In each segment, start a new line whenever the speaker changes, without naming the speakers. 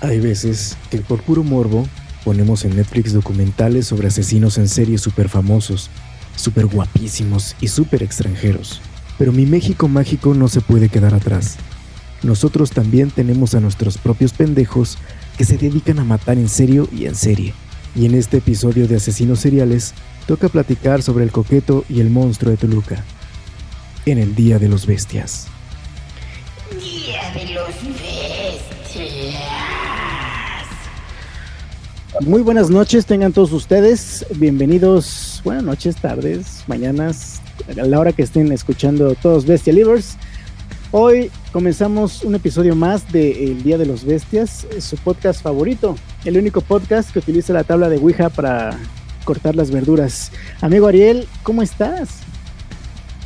Hay veces que por puro morbo ponemos en Netflix documentales sobre asesinos en serie súper famosos, súper guapísimos y súper extranjeros. Pero mi México mágico no se puede quedar atrás. Nosotros también tenemos a nuestros propios pendejos que se dedican a matar en serio y en serie. Y en este episodio de Asesinos Seriales toca platicar sobre el coqueto y el monstruo de Toluca. En el Día de los Bestias.
Día de los Bestias.
Muy buenas noches, tengan todos ustedes. Bienvenidos, buenas noches, tardes, mañanas, a la hora que estén escuchando todos Bestia Livers. Hoy comenzamos un episodio más de El Día de los Bestias, su podcast favorito, el único podcast que utiliza la tabla de Ouija para cortar las verduras. Amigo Ariel, ¿cómo estás?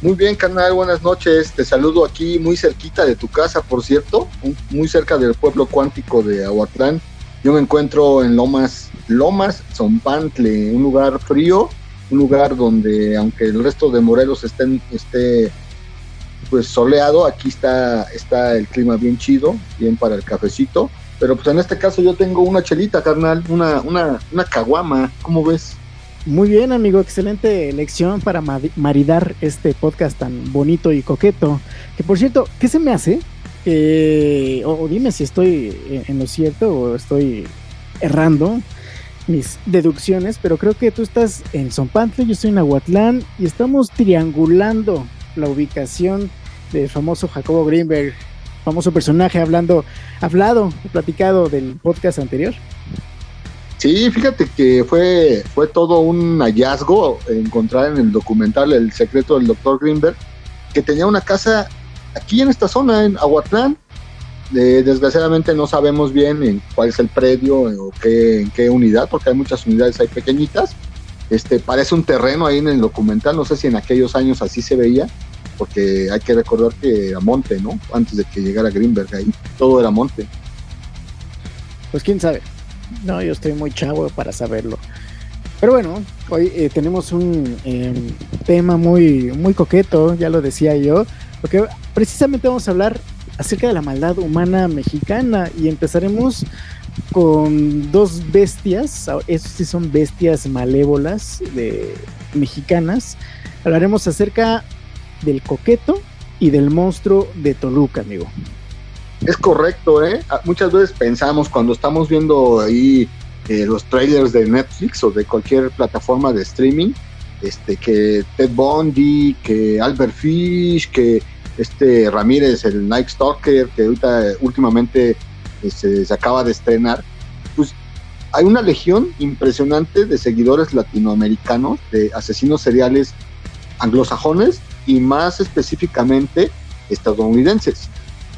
Muy bien, canal, buenas noches. Te saludo aquí muy cerquita de tu casa, por cierto, muy cerca del pueblo cuántico de Aguatlán. Yo me encuentro en Lomas, Lomas, Zompantle, un lugar frío, un lugar donde aunque el resto de Morelos estén, esté pues soleado, aquí está, está el clima bien chido, bien para el cafecito. Pero pues en este caso yo tengo una chelita, carnal, una, una, una caguama, ¿cómo ves?
Muy bien, amigo, excelente elección para maridar este podcast tan bonito y coqueto. Que por cierto, ¿qué se me hace? Eh, o, dime si estoy en lo cierto o estoy errando mis deducciones, pero creo que tú estás en Zompantle, yo estoy en Aguatlán y estamos triangulando la ubicación del famoso Jacobo Greenberg, famoso personaje hablando, hablado, platicado del podcast anterior.
Sí, fíjate que fue, fue todo un hallazgo encontrar en el documental El secreto del doctor Greenberg, que tenía una casa aquí en esta zona, en Aguatlán. desgraciadamente no sabemos bien en cuál es el predio o qué, en qué unidad, porque hay muchas unidades ahí pequeñitas. Este, parece un terreno ahí en el documental, no sé si en aquellos años así se veía, porque hay que recordar que era monte, ¿no? Antes de que llegara Greenberg ahí, todo era monte.
Pues quién sabe. No, yo estoy muy chavo para saberlo. Pero bueno, hoy eh, tenemos un em, tema muy, muy coqueto, ya lo decía yo, porque precisamente vamos a hablar acerca de la maldad humana mexicana y empezaremos con dos bestias, esas sí son bestias malévolas de mexicanas. Hablaremos acerca del coqueto y del monstruo de Toluca, amigo.
Es correcto, ¿eh? Ah, muchas veces pensamos cuando estamos viendo ahí eh, los trailers de Netflix o de cualquier plataforma de streaming, este, que Ted Bundy, que Albert Fish, que este Ramírez, el Night Stalker, que ahorita últimamente este, se acaba de estrenar, pues hay una legión impresionante de seguidores latinoamericanos, de asesinos seriales anglosajones y más específicamente estadounidenses.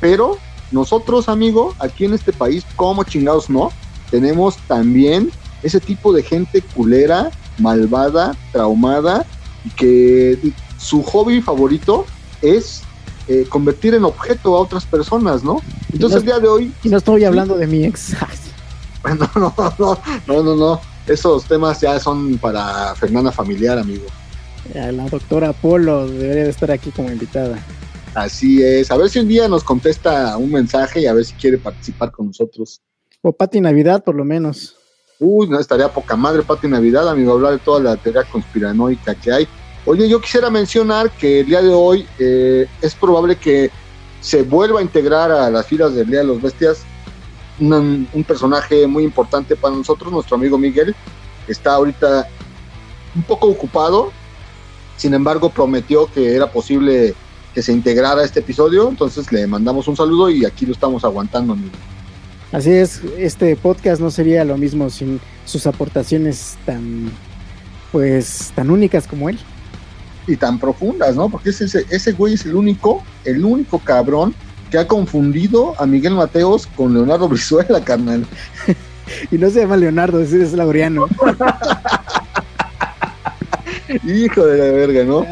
Pero nosotros, amigo, aquí en este país, como chingados no, tenemos también ese tipo de gente culera, malvada, traumada y que su hobby favorito es eh, convertir en objeto a otras personas, ¿no? Entonces el día de hoy...
Y no estoy hablando de mi ex.
no, no, no, no, no, no. Esos temas ya son para Fernanda Familiar, amigo.
La doctora Polo debería de estar aquí como invitada.
Así es. A ver si un día nos contesta un mensaje y a ver si quiere participar con nosotros.
O Pati Navidad, por lo menos.
Uy, no estaría poca madre Pati Navidad, amigo, hablar de toda la teoría conspiranoica que hay. Oye, yo quisiera mencionar que el día de hoy eh, es probable que se vuelva a integrar a las filas del Día de los Bestias un, personaje muy importante para nosotros, nuestro amigo Miguel. Está ahorita un poco ocupado, sin embargo prometió que era posible que se integrara a este episodio, entonces le mandamos un saludo y aquí lo estamos aguantando. Amigo.
Así es, este podcast no sería lo mismo sin sus aportaciones tan, pues, tan únicas como él
y tan profundas, ¿no? Porque ese, ese güey es el único, el único cabrón que ha confundido a Miguel Mateos con Leonardo Brizuela, carnal.
y no se llama Leonardo, ese es Laureano.
Hijo de la verga, ¿no?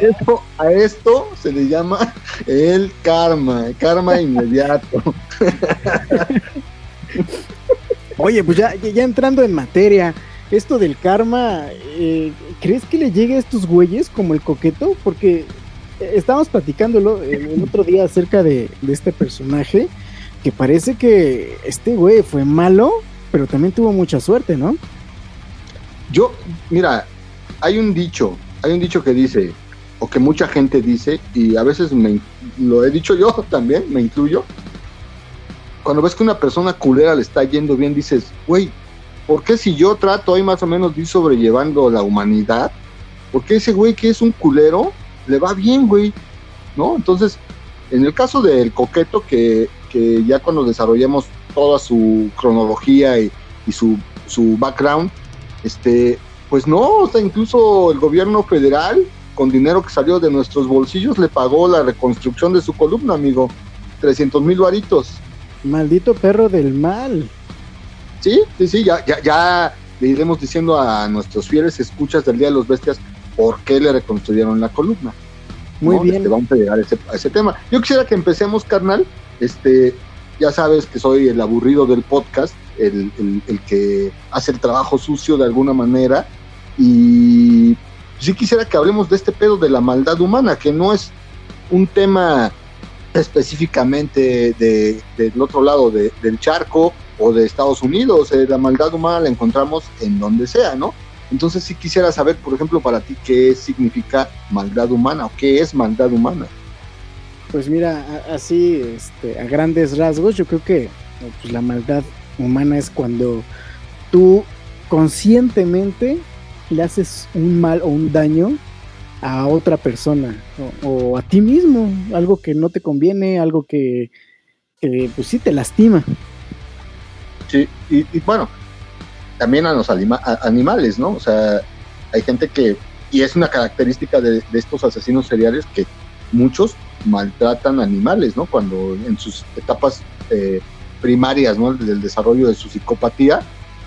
esto, a esto se le llama el karma, el karma inmediato.
Oye, pues ya, ya entrando en materia, esto del karma, eh, ¿crees que le llegue a estos güeyes como el coqueto? Porque eh, estábamos platicándolo el, otro día acerca de, este personaje, que parece que este güey fue malo, pero también tuvo mucha suerte, ¿no?
Yo, mira, hay un dicho, hay un dicho que dice, o que mucha gente dice, y a veces me, lo he dicho yo también, me incluyo. Cuando ves que una persona culera le está yendo bien, dices, güey, ¿por qué si yo trato ahí más o menos de ir sobrellevando la humanidad? ¿Por qué ese güey que es un culero le va bien, güey? ¿No? Entonces, en el caso del coqueto, que, que ya cuando desarrollemos toda su cronología y, y su, su background, este, pues no, o sea, incluso el gobierno federal, con dinero que salió de nuestros bolsillos, le pagó la reconstrucción de su columna, amigo. 300 mil varitos.
Maldito perro del mal.
Sí, sí, sí, ya, ya, ya le iremos diciendo a nuestros fieles escuchas del Día de los Bestias por qué le reconstruyeron la columna.
Muy
¿no?
bien.
Este, vamos a llegar a ese, a ese tema. Yo quisiera que empecemos, carnal. Este, ya sabes que soy el aburrido del podcast, el, el- el que hace el trabajo sucio de alguna manera. Y sí quisiera que hablemos de este pedo de la maldad humana, que no es un tema específicamente de, del otro lado de- del charco o de Estados Unidos. Eh, la maldad humana la encontramos en donde sea, ¿no? Entonces sí quisiera saber, por ejemplo, para ti, qué significa maldad humana o qué es maldad humana.
Pues mira, así, este, a grandes rasgos, yo creo que pues, la maldad humana es cuando tú conscientemente le haces un mal o un daño a otra persona o, o a ti mismo, algo que no te conviene, algo que, que, pues sí te lastima.
Sí, y, y bueno, también a los animales, ¿no? O sea, hay gente que, y es una característica de, estos asesinos seriales que muchos maltratan animales, ¿no? Cuando en sus etapas eh, primarias, ¿no? Del desarrollo de su psicopatía,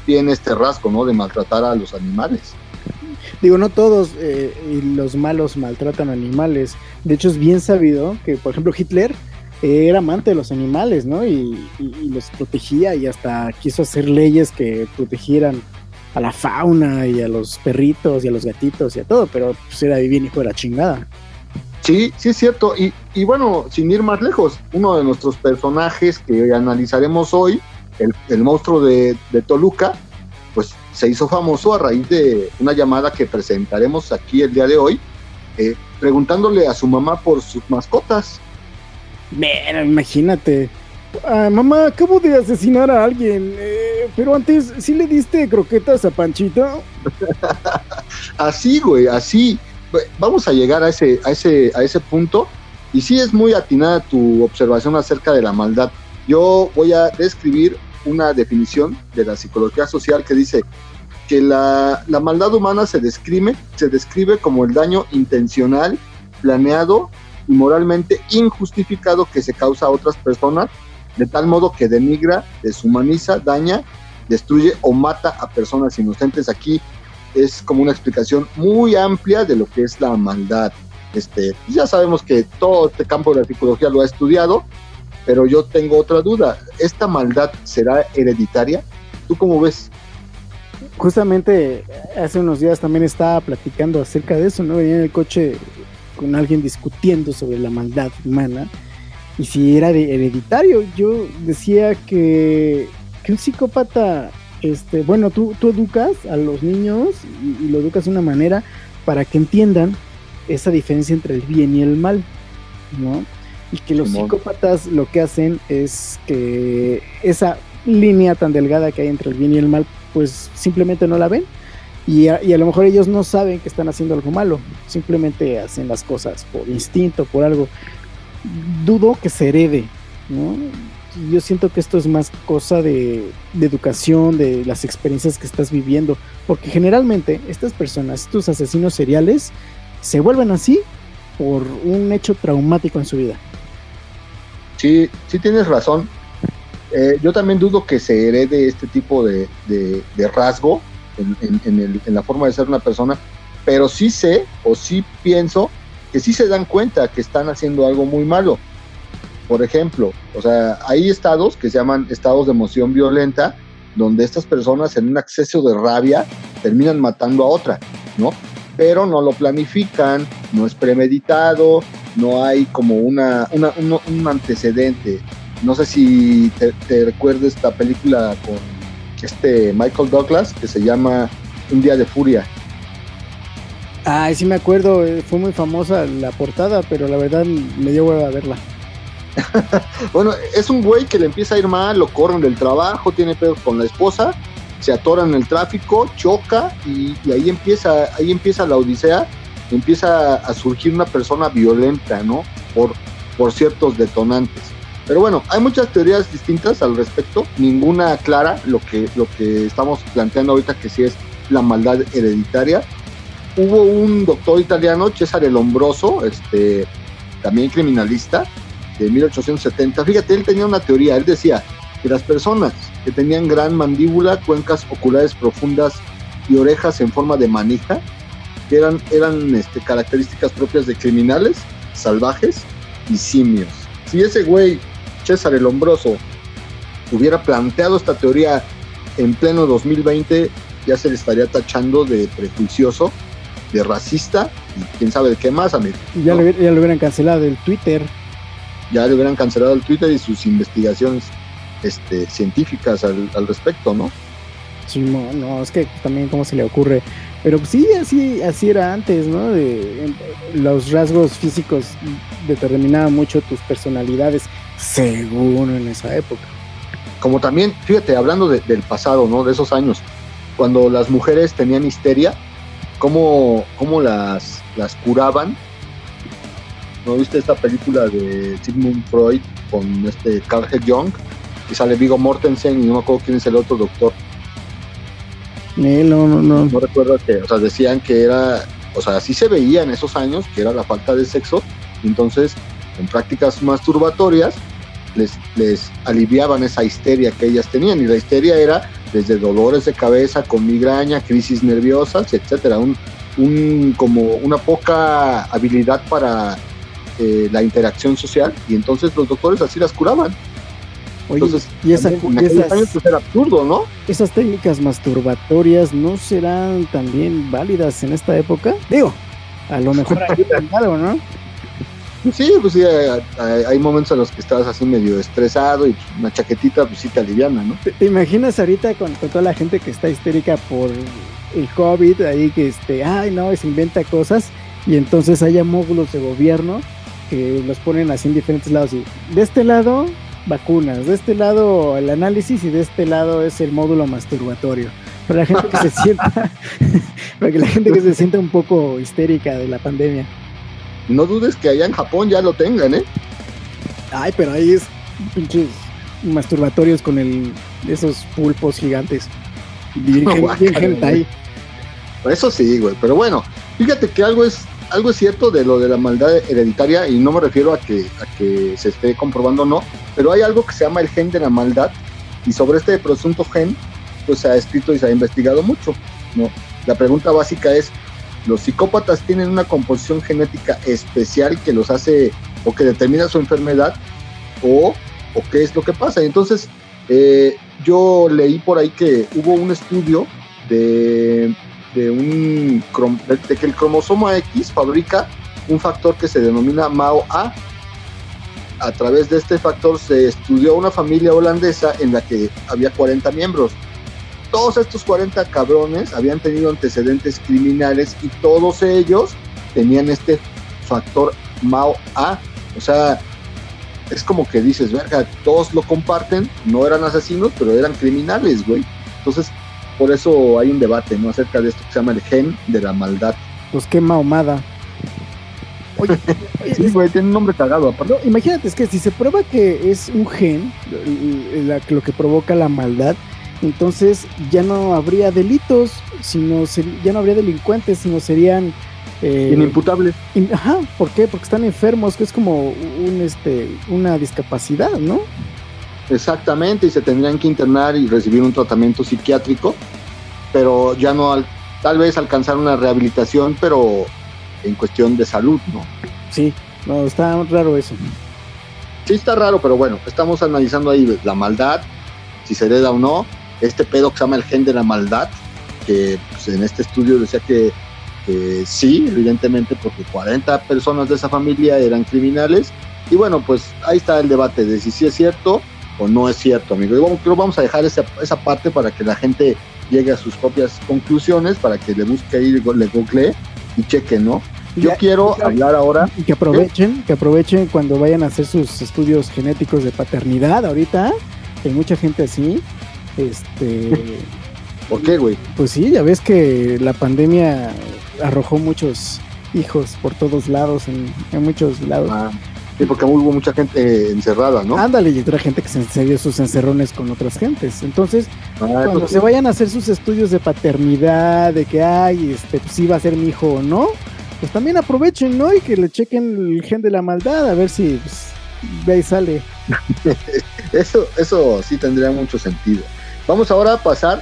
tiene este rasgo, ¿no? De maltratar a los animales.
Digo, no todos eh, los malos maltratan animales. De hecho, es bien sabido que, por ejemplo, Hitler era amante de los animales, ¿no? Y, los protegía y hasta quiso hacer leyes que protegieran a la fauna y a los perritos y a los gatitos y a todo, pero pues era bien hijo de la chingada.
Sí, sí es cierto. Y, bueno, sin ir más lejos, uno de nuestros personajes que analizaremos hoy, el, monstruo de, de Toluca, pues se hizo famoso a raíz de una llamada que presentaremos aquí el día de hoy, eh, preguntándole a su mamá por sus mascotas.
Mira, imagínate. Ah, mamá, acabo de asesinar a alguien, eh, pero antes, ¿sí le diste croquetas a Panchito?
Así, güey, así. Vamos a llegar a ese, a ese, a ese punto. Y sí es muy atinada tu observación acerca de la maldad. Yo voy a describir una definición de la psicología social que dice que la, la maldad humana se describe, se describe como el daño intencional, planeado y moralmente injustificado que se causa a otras personas, de tal modo que denigra, deshumaniza, daña, destruye o mata a personas inocentes. Aquí es como una explicación muy amplia de lo que es la maldad. Este, ya sabemos que todo este campo de la psicología lo ha estudiado, pero yo tengo otra duda. ¿Esta maldad será hereditaria? ¿Tú cómo ves?
Justamente hace unos días también estaba platicando acerca de eso, ¿no? Venía en el coche con alguien discutiendo sobre la maldad humana y si era de hereditario. Yo decía que, que un psicópata, este, bueno, tú, tú educas a los niños y, y lo educas de una manera para que entiendan esa diferencia entre el bien y el mal, ¿no? Y que los psicópatas lo que hacen es que esa línea tan delgada que hay entre el bien y el mal, pues simplemente no la ven. Y a, lo mejor ellos no saben que están haciendo algo malo, simplemente hacen las cosas por instinto, por algo. Dudo que se herede, ¿no? Yo siento que esto es más cosa de, de educación, de las experiencias que estás viviendo, porque generalmente estas personas, estos asesinos seriales, se vuelven así por un hecho traumático en su vida.
Sí, sí tienes razón. Eh, yo también dudo que se herede este tipo de, de- de rasgo en, en- en el- en la forma de ser una persona, pero sí sé o sí pienso que sí se dan cuenta que están haciendo algo muy malo. Por ejemplo, o sea, hay estados que se llaman estados de emoción violenta, donde estas personas en un acceso de rabia terminan matando a otra, ¿no? Pero no lo planifican, no es premeditado, no hay como una, una- un, un antecedente no sé si te, te recuerdes esta película con este Michael Douglas que se llama Un día de furia.
Ay, sí me acuerdo, eh, fue muy famosa la portada, pero la verdad me dio hueva a verla.
Bueno, es un güey que le empieza a ir mal, lo corren del trabajo, tiene pedos con la esposa, se atora en el tráfico, choca y, y ahí empieza, ahí empieza la odisea, empieza a surgir una persona violenta, ¿no? Por, por ciertos detonantes. Pero bueno, hay muchas teorías distintas al respecto, ninguna clara, lo que, lo que estamos planteando ahorita que sí es la maldad hereditaria. Hubo un doctor italiano, Cesare Lombroso, este, también criminalista, de 1870. Fíjate, él tenía una teoría, él decía que las personas que tenían gran mandíbula, cuencas oculares profundas y orejas en forma de manija, que eran, eran este, características propias de criminales, salvajes y simios. Si ese güey, César el Hombroso, hubiera planteado esta teoría en pleno 2020, ya se le estaría tachando de prejuicioso, de racista y quién sabe de qué más, amigo.
Y ya,
¿no?
lo, hubiera- ya lo hubieran cancelado el Twitter.
ya le hubieran cancelado el Twitter y sus investigaciones este, científicas al, al respecto, ¿no?
Sí, no, no, es que también cómo se le ocurre. Pero pues sí, así, así era antes, ¿no? De, los rasgos físicos determinaban mucho tus personalidades, según en esa época.
Como también, fíjate, hablando de- del pasado, ¿no? De esos años, cuando las mujeres tenían histeria, cómo, cómo las, las curaban. ¿No viste esta película de Sigmund Freud con este Carl. Jung? Que sale Vigo Mortensen y no me acuerdo quién es el otro doctor.
Eh, no, no, no.
no recuerdo que, o sea, decían que era, o sea, así se veía en esos años, que era la falta de sexo, y entonces en prácticas masturbatorias les, les aliviaban esa histeria que ellas tenían, y la histeria era desde dolores de cabeza, con migraña, crisis nerviosas, etcétera, un, un como una poca habilidad para eh, la interacción social, y entonces los doctores así las curaban.
Oye,
Entonces,
y, esa-
también en
esas,
años pues, era absurdo, ¿no?
esas técnicas masturbatorias no serán también válidas en esta época? Digo, a lo mejor hay algo, ¿no?
Sí, pues sí, hay, momentos en los que estás así medio estresado y pues, una chaquetita pues sí te aliviana, ¿no?
¿Te, te imaginas ahorita con, con toda la gente que está histérica por el COVID, ahí que este, ay no, se inventa cosas y entonces haya módulos de gobierno que los ponen así en diferentes lados y de este lado vacunas, de este lado el análisis y de este lado es el módulo masturbatorio. Para la gente que se sienta, para que la gente que se sienta un poco histérica de la pandemia.
No dudes que allá en Japón ya lo tengan, ¿eh?
Ay, pero ahí es pinches masturbatorios con el esos pulpos gigantes. Bien, hentai.
Eso sí, güey. Pero bueno, fíjate que algo es, algo es cierto de lo de la maldad hereditaria y no me refiero a que, a que se esté comprobando o no, pero hay algo que se llama el gen de la maldad y sobre este presunto gen pues se ha escrito y se ha investigado mucho, ¿no? La pregunta básica es, ¿los psicópatas tienen una composición genética especial que los hace o que determina su enfermedad o, o qué es lo que pasa? Entonces, eh, yo leí por ahí que hubo un estudio de de un de que el cromosoma X fabrica un factor que se denomina MAO-A. A través de este factor se estudió una familia holandesa en la que había 40 miembros. Todos estos 40 cabrones habían tenido antecedentes criminales y todos ellos tenían este factor MAO-A. O sea, es como que dices, verga, todos lo comparten, no eran asesinos, pero eran criminales, güey. Entonces, por eso hay un debate, ¿no? Acerca de esto que se llama el gen de la maldad.
Pues qué mahomada. Oye,
Sí, güey, tiene un nombre cagado, aparte.
no, imagínate, es que si se prueba que es un gen la- lo que provoca la maldad, entonces ya no habría delitos, sino ser- ya no habría delincuentes, sino serían eh,
Inimputable.
in- ajá, ¿por qué? Porque están enfermos, que es como un este una discapacidad, ¿no?
Exactamente, y se tendrían que internar y recibir un tratamiento psiquiátrico, pero ya no, al- tal vez alcanzar una rehabilitación, pero en cuestión de salud, ¿no?
Sí, no, está raro eso.
Sí está raro, pero bueno, estamos analizando ahí la maldad, si se hereda o no, este pedo que se llama el gen de la maldad, que pues, en este estudio decía que, que sí, evidentemente, porque 40 personas de esa familia eran criminales Y bueno, pues ahí está el debate de si sí es cierto o no es cierto, amigo. Y vamos, creo vamos a dejar esa, esa parte para que la gente llegue a sus propias conclusiones, para que le busque ahí, le googlee y cheque, ¿no? Yo
Ya-
quiero hablar ahora.
Y que aprovechen, que aprovechen cuando vayan a hacer sus estudios genéticos de paternidad ahorita, que hay mucha gente así. Este,
¿Por qué, güey?
pues sí, ya ves que la pandemia arrojó muchos hijos por todos lados, en, en muchos lados.
Ah, sí, porque hubo mucha gente eh, encerrada, ¿no?
Ándale, y otra gente que se se dio sus encerrones con otras gentes. Entonces,
Ah,
cuando se vayan a hacer sus estudios de paternidad, de que ay, este, pues sí va a ser mi hijo o no, pues también aprovechen, ¿no? Y que le chequen el gen de la maldad, a ver si pues, de ahí sale.
Eso, eso sí tendría mucho sentido. Vamos ahora a pasar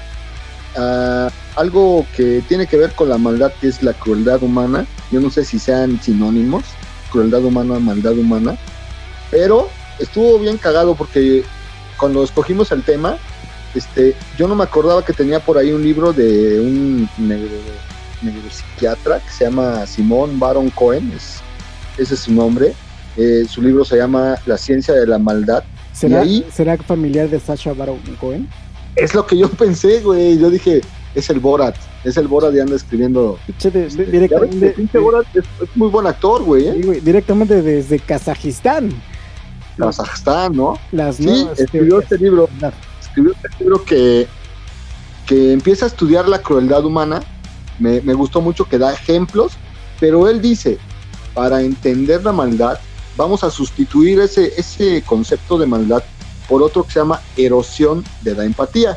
a algo que tiene que ver con la maldad, que es la crueldad humana. Yo no sé si sean sinónimos, crueldad humana, maldad humana, pero estuvo bien cagado porque cuando escogimos el tema, este, yo no me acordaba que tenía por ahí un libro de un neuro, neuropsiquiatra que se llama Simón Baron Cohen, es, ese es su nombre. Eh, su libro se llama La ciencia de la maldad.
¿Será,
Y ahí-
¿será familiar de Sasha Baron Cohen?
Es lo que yo pensé, güey. Yo dije, es el Borat. Es el Borat y anda escribiendo.
Che, de-
ves, Borat es, es muy buen actor, güey. ¿eh?
sí, güey, directamente desde Kazajistán.
Kazajstán, ¿no?
Las
Sí, escribió
teorías.
este libro. Escribió este libro que, que empieza a estudiar la crueldad humana. Me, me gustó mucho que da ejemplos, pero él dice, para entender la maldad, vamos a sustituir ese, ese concepto de maldad por otro que se llama erosión de la empatía.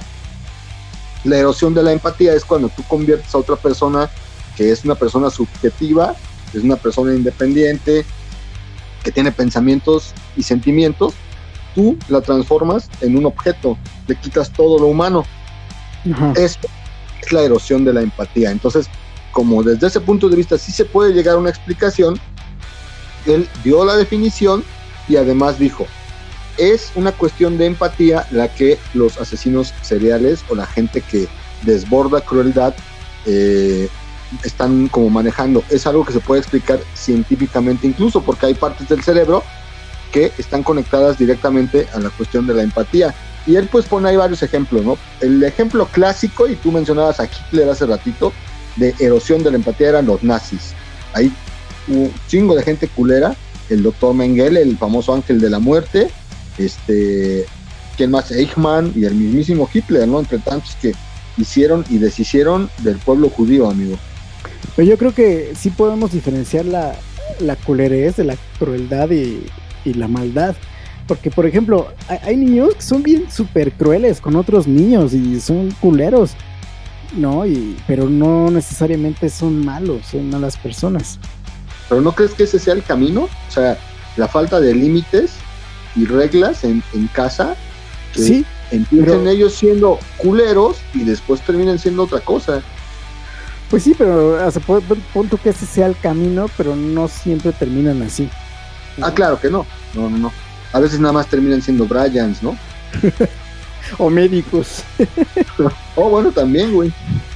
La erosión de la empatía es cuando tú conviertes a otra persona que es una persona subjetiva, es una persona independiente, que tiene pensamientos y sentimientos, tú la transformas en un objeto, le quitas todo lo humano.
Ajá.
Eso es la erosión de la empatía. Entonces, como desde ese punto de vista sí se puede llegar a una explicación, él dio la definición y además dijo, es una cuestión de empatía la que los asesinos seriales o la gente que desborda crueldad eh, están como manejando. Es algo que se puede explicar científicamente incluso porque hay partes del cerebro que están conectadas directamente a la cuestión de la empatía. Y él pues pone ahí varios ejemplos, ¿no? El ejemplo clásico, y tú mencionabas a Hitler hace ratito, de erosión de la empatía eran los nazis. Ahí un chingo de gente culera, el doctor Mengele, el famoso ángel de la muerte, este, ¿quién más? Eichmann y el mismísimo Hitler, ¿no? Entre tantos que hicieron y deshicieron del pueblo judío, amigo.
Pero yo creo que sí podemos diferenciar la, la culerez de la crueldad y, y la maldad. Porque, por ejemplo, hay, hay niños que son bien súper crueles con otros niños y son culeros, ¿no? Y, pero no necesariamente son malos, son malas personas.
Pero ¿no crees que ese sea el camino? O sea, la falta de límites y reglas en, en casa, que
Sí,
empiecen
pero-
ellos siendo culeros y después terminen siendo otra cosa.
pues sí, pero o sea, pon, pon- pon tú que ese sea el camino, pero no siempre terminan así.
Ah, claro que no. No, no, no. A veces nada más terminan siendo Bryans, ¿no?
O médicos.
Oh, bueno, también, güey.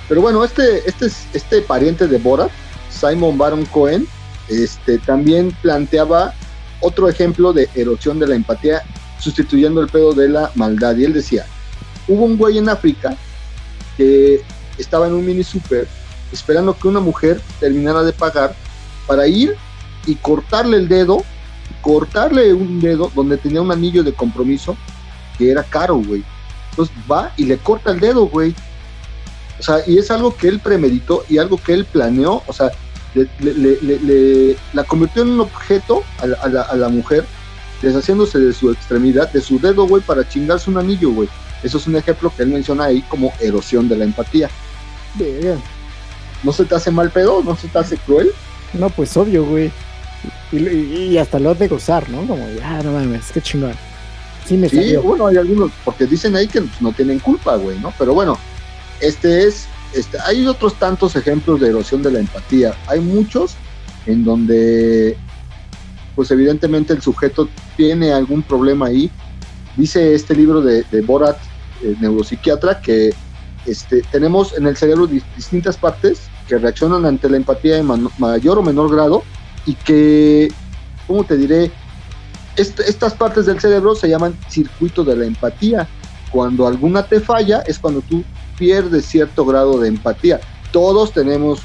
Pero bueno, este, este, es- este pariente de Borat, Simon Baron Cohen, este, también planteaba otro ejemplo de erosión de la empatía, sustituyendo el pedo de la maldad. Y él decía, hubo un güey en África que estaba en un mini super esperando que una mujer terminara de pagar para ir y cortarle el dedo, cortarle un dedo donde tenía un anillo de compromiso que era caro, güey. Entonces va y le corta el dedo, güey. O sea, y es algo que él premeditó y algo que él planeó, o sea, le, la convirtió en un objeto a la, a la- a la mujer, deshaciéndose de su extremidad, de su dedo, güey, para chingarse un anillo, güey. Eso es un ejemplo que él menciona ahí como erosión de la empatía.
Verga.
¿No se te hace mal pedo? ¿No se te hace cruel?
No, pues obvio, güey. Y, y- y hasta lo de gozar, ¿no? Como, ya, no mames, qué chingón. Sí me
Sí,
salió.
bueno, hay algunos, porque dicen ahí que pues, no tienen culpa, güey, ¿no? Pero bueno, este es, este, hay otros tantos ejemplos de erosión de la empatía. Hay muchos en donde, pues evidentemente el sujeto tiene algún problema ahí. Dice este libro de, Borat, eh, neuropsiquiatra, que este, tenemos en el cerebro di- distintas partes que reaccionan ante la empatía en mayor o menor grado y que, ¿cómo te diré? est- estas partes del cerebro se llaman circuito de la empatía. Cuando alguna te falla es cuando tú pierdes cierto grado de empatía. Todos tenemos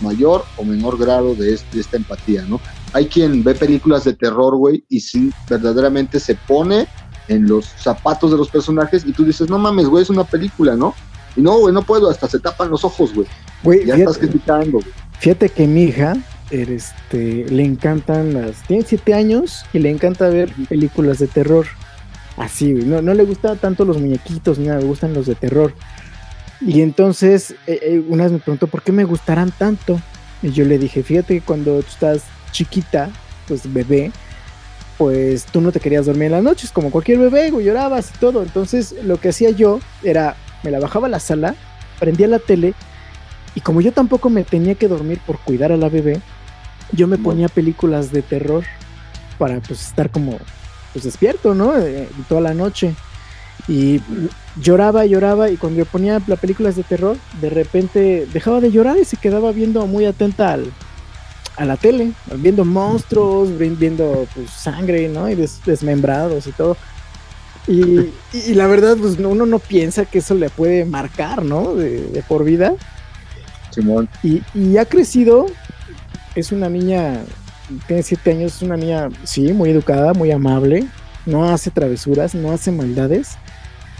mayor o menor grado de, es- de esta empatía, ¿no? Hay quien ve películas de terror, güey, y sí, verdaderamente se pone en los zapatos de los personajes y tú dices, no mames, güey, es una película, ¿no? Y no, güey, no puedo, hasta se tapan los ojos, güey.
Güey,
Ya estás criticando, güey.
fíjate que mi hija este, le encantan las. Tiene siete años y le encanta ver películas de terror. Así, güey. No, no le gustan tanto los muñequitos, ni nada, le gustan los de terror. Y entonces, eh, eh, una vez me preguntó por qué me gustarán tanto. Y yo le dije, fíjate que cuando tú estás chiquita, pues bebé, pues tú no te querías dormir en las noches, como cualquier bebé, güey, llorabas y todo. Entonces, lo que hacía yo era, me la bajaba a la sala, prendía la tele, y como yo tampoco me tenía que dormir por cuidar a la bebé, yo me ponía películas de terror para pues estar como pues despierto, ¿no? Eh, toda la noche. Y lloraba, lloraba y cuando yo ponía las películas de terror, de repente dejaba de llorar y se quedaba viendo muy atenta al, a la tele, viendo monstruos, vi- viendo pues, sangre, ¿no? Y des- desmembrados y todo. Y, la verdad, pues no- uno no piensa que eso le puede marcar, ¿no? De, de por vida.
Simón.
Y, y ha crecido, es una niña, tiene siete años, es una niña, sí, muy educada, muy amable, no hace travesuras, no hace maldades,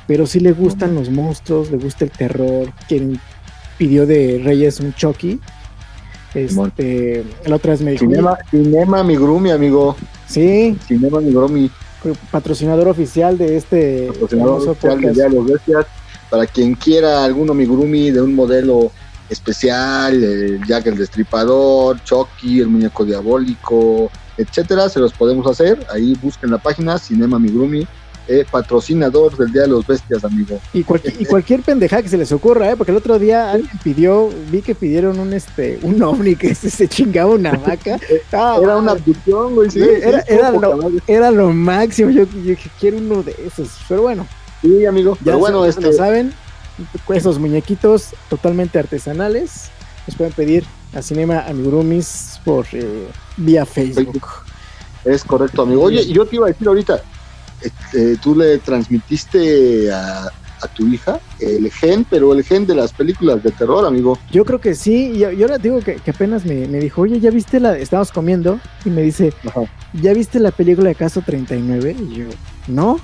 pero sí le gustan los monstruos, le gusta el terror, quien pidió de Reyes un Chucky. Este, la otra vez me dijo,
Cinema, Cinema Amigurumi, amigo.
sí,
Cinema Amigurumi,
patrocinador oficial de este
patrocinador oficial de
podcast.
Día de los Bestias. Para quien quiera algún amigurumi de un modelo especial, el Jack el Destripador, Chucky, el muñeco diabólico, etcétera, se los podemos hacer. Ahí busquen la página Cinema Amigurumi, eh, patrocinador del Día de los Bestias, amigo.
Y, cualquier, y cualquier pendejada que se les ocurra, ¿eh? porque el otro día alguien pidió, vi que pidieron un este un ovni que se, se chingaba una vaca. Ah,
Era una abducción, güey. Sí,
era- lo- era lo máximo. Yo, yo dije, quiero uno de esos. Pero bueno,
Sí, amigo.
ya
Pero bueno,
se-
este,
lo saben. Esos muñequitos totalmente artesanales los pueden pedir a Cinema Amigurumis por eh, vía Facebook.
Es correcto, amigo. Oye, yo te iba a decir ahorita, este, tú le transmitiste a, a tu hija el gen, pero el gen de las películas de terror, amigo.
Yo creo que sí. Y ahora digo que, que apenas me, me dijo, oye, ¿ya viste la? Estábamos comiendo y me dice,
Ajá.
¿ya viste la película de Caso 39? Y yo, no.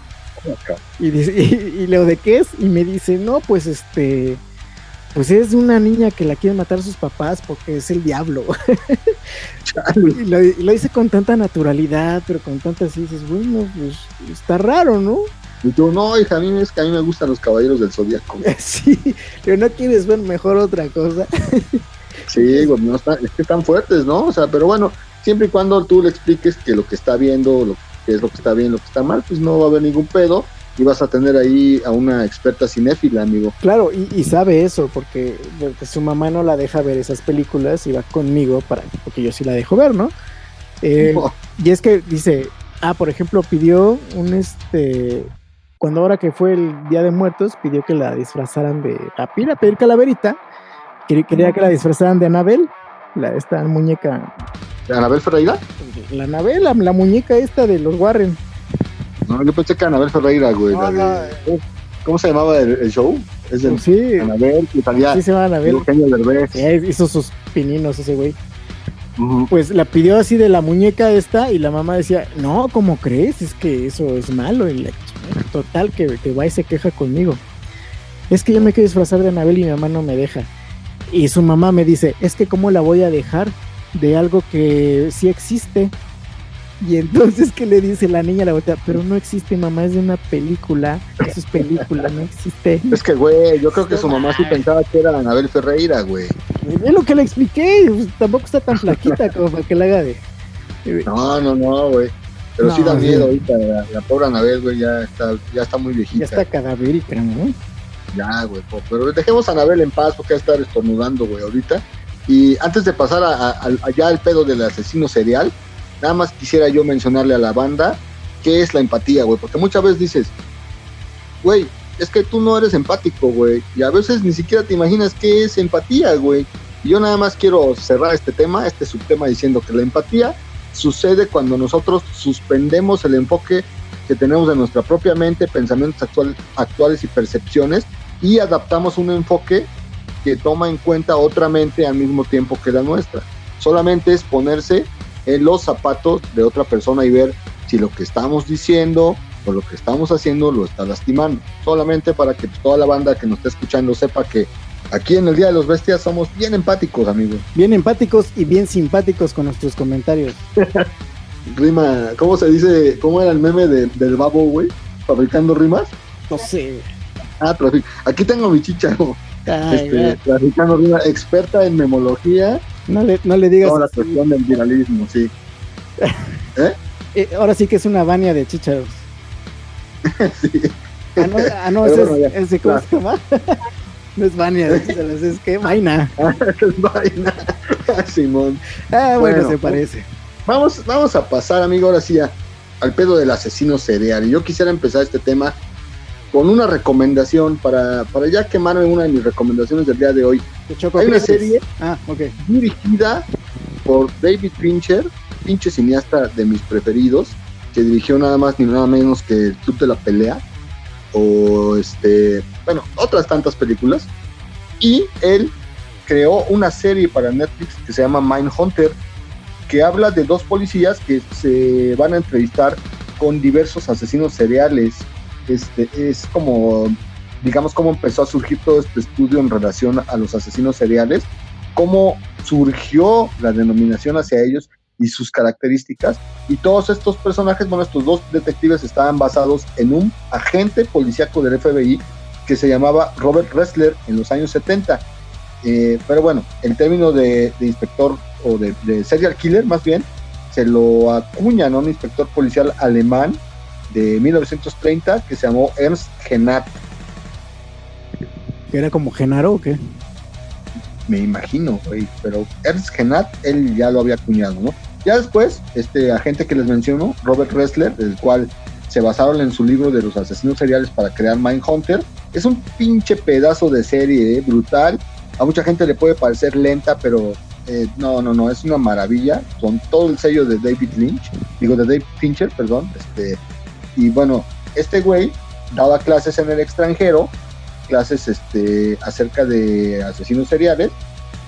Y, dice, y, y leo de qué es y me dice, no, pues este, pues es una niña que la quieren matar sus papás porque es el diablo. y, lo, y lo dice con tanta naturalidad, pero con tanta así, dices, bueno, pues está raro, ¿no?
Y tú, no, hija, a mí es que a mí me gustan los caballeros del zodiaco.
Sí, pero no quieres ver mejor otra cosa.
Sí, güey, no está, es que están fuertes, ¿no? O sea, pero bueno, siempre y cuando tú le expliques que lo que está viendo, lo que es lo que está bien, lo que está mal, pues no va a haber ningún pedo y vas a tener ahí a una experta cinéfila, amigo.
Claro, y, y sabe eso, porque, porque su mamá no la deja ver esas películas y va conmigo para, porque yo sí la dejo ver, ¿no? Eh, Y es que dice, ah, por ejemplo, pidió un este. Cuando ahora que fue el Día de Muertos, pidió que la disfrazaran de. A pira, pedir calaverita. Quería, quería que la disfrazaran de Anabel, la, esta muñeca.
¿Anabel Ferreira?
La Anabel, la, la muñeca esta de los Warren.
No, yo pensé que Anabel Ferreira, güey.
No,
la de- ¿Cómo se llamaba el, el show? Es de
Sí,
Anabel, que salía
sí se llama Anabel.
Eugenio Derbez.
Sí, hizo sus pininos ese güey. Pues la pidió así de la muñeca esta y la mamá decía, no, ¿cómo crees? Es que eso es malo. Y la total, que, que va y se queja conmigo. Es que yo me quiero disfrazar de Anabel y mi mamá no me deja. Y su mamá me dice, es que cómo la voy a dejar de algo que sí existe. Y entonces, ¿qué le dice la niña a la voltea? Pero no existe, mamá, es de una película. Eso es película, no existe.
Es que, güey, yo creo que su mamá sí pensaba que era Anabel Ferreira, güey.
Es lo que le expliqué. pues, tampoco está tan flaquita como para que la haga de...
No, no, no, güey. Pero sí da miedo ahorita. La, la pobre Anabel, güey, ya está, ya está muy viejita.
Ya está cadavérica, ¿no?
Ya, güey. Pero dejemos a Anabel en paz porque va a estar estornudando, güey, ahorita. Y antes de pasar a, a- allá al pedo del asesino serial, nada más quisiera yo mencionarle a la banda qué es la empatía, güey. Porque muchas veces dices, güey, es que tú no eres empático, güey. Y a veces ni siquiera te imaginas qué es empatía, güey. Y yo nada más quiero cerrar este tema, este subtema, diciendo que la empatía sucede cuando nosotros suspendemos el enfoque que tenemos de nuestra propia mente, pensamientos actual- actuales y percepciones y adaptamos un enfoque que toma en cuenta otra mente al mismo tiempo que la nuestra. Solamente es ponerse en los zapatos de otra persona y ver si lo que estamos diciendo o lo que estamos haciendo lo está lastimando. Solamente para que toda la banda que nos está escuchando sepa que aquí en el Día de los Bestias somos bien empáticos, amigos.
Bien empáticos y bien simpáticos con nuestros comentarios.
Rima, ¿cómo se dice? ¿Cómo era el meme de- del babo, güey? Fabricando rimas.
No sé.
Ah, trafic- aquí tengo mi chicha, ¿no?
Ay,
Este, traficando rimas, experta en memología,
no, le, no le digas.
toda la cuestión del viralismo, sí.
Eh, ahora sí que es una baña de chícharos.
sí.
Ah, no, ah, no, ese,
bueno,
es, ese ¿cómo se llama? no es baña de chícharos, es que vaina.
Es vaina. Simón.
Ah, bueno,
Bueno,
se parece.
Vamos, vamos a pasar, amigo, ahora sí a- al pedo del asesino serial. Y yo quisiera empezar este tema con una recomendación para, para ya quemarme una de mis recomendaciones del día de hoy. Hay una serie
Ah, ok.
dirigida por David Fincher, pinche cineasta de mis preferidos, que dirigió nada más ni nada menos que El Club de la Pelea, o este, bueno, otras tantas películas. Y él creó una serie para Netflix que se llama Mindhunter, que habla de dos policías que se van a entrevistar con diversos asesinos seriales. Este, es como, digamos, cómo empezó a surgir todo este estudio en relación a los asesinos seriales, cómo surgió la denominación hacia ellos y sus características. Y todos estos personajes, bueno, estos dos detectives estaban basados en un agente policíaco del FBI que se llamaba Robert Ressler en los años 70. Eh, pero bueno, el término de, inspector o de, de serial killer, más bien, se lo acuñan a un inspector policial alemán de 1930 que se llamó Ernst Genat.
¿Que era como Genaro o qué?
me imagino, güey, pero Ernst Genat, él ya lo había acuñado, ¿no? Ya después, este agente que les menciono, Robert Ressler, el cual se basaron en su libro de los asesinos seriales para crear Mindhunter, es un pinche pedazo de serie, ¿eh? brutal. A mucha gente le puede parecer lenta, pero eh, no, no, no, es una maravilla, con todo el sello de David Lynch, digo de David Fincher, perdón, este, y bueno, este güey daba clases en el extranjero, clases este, acerca de asesinos seriales,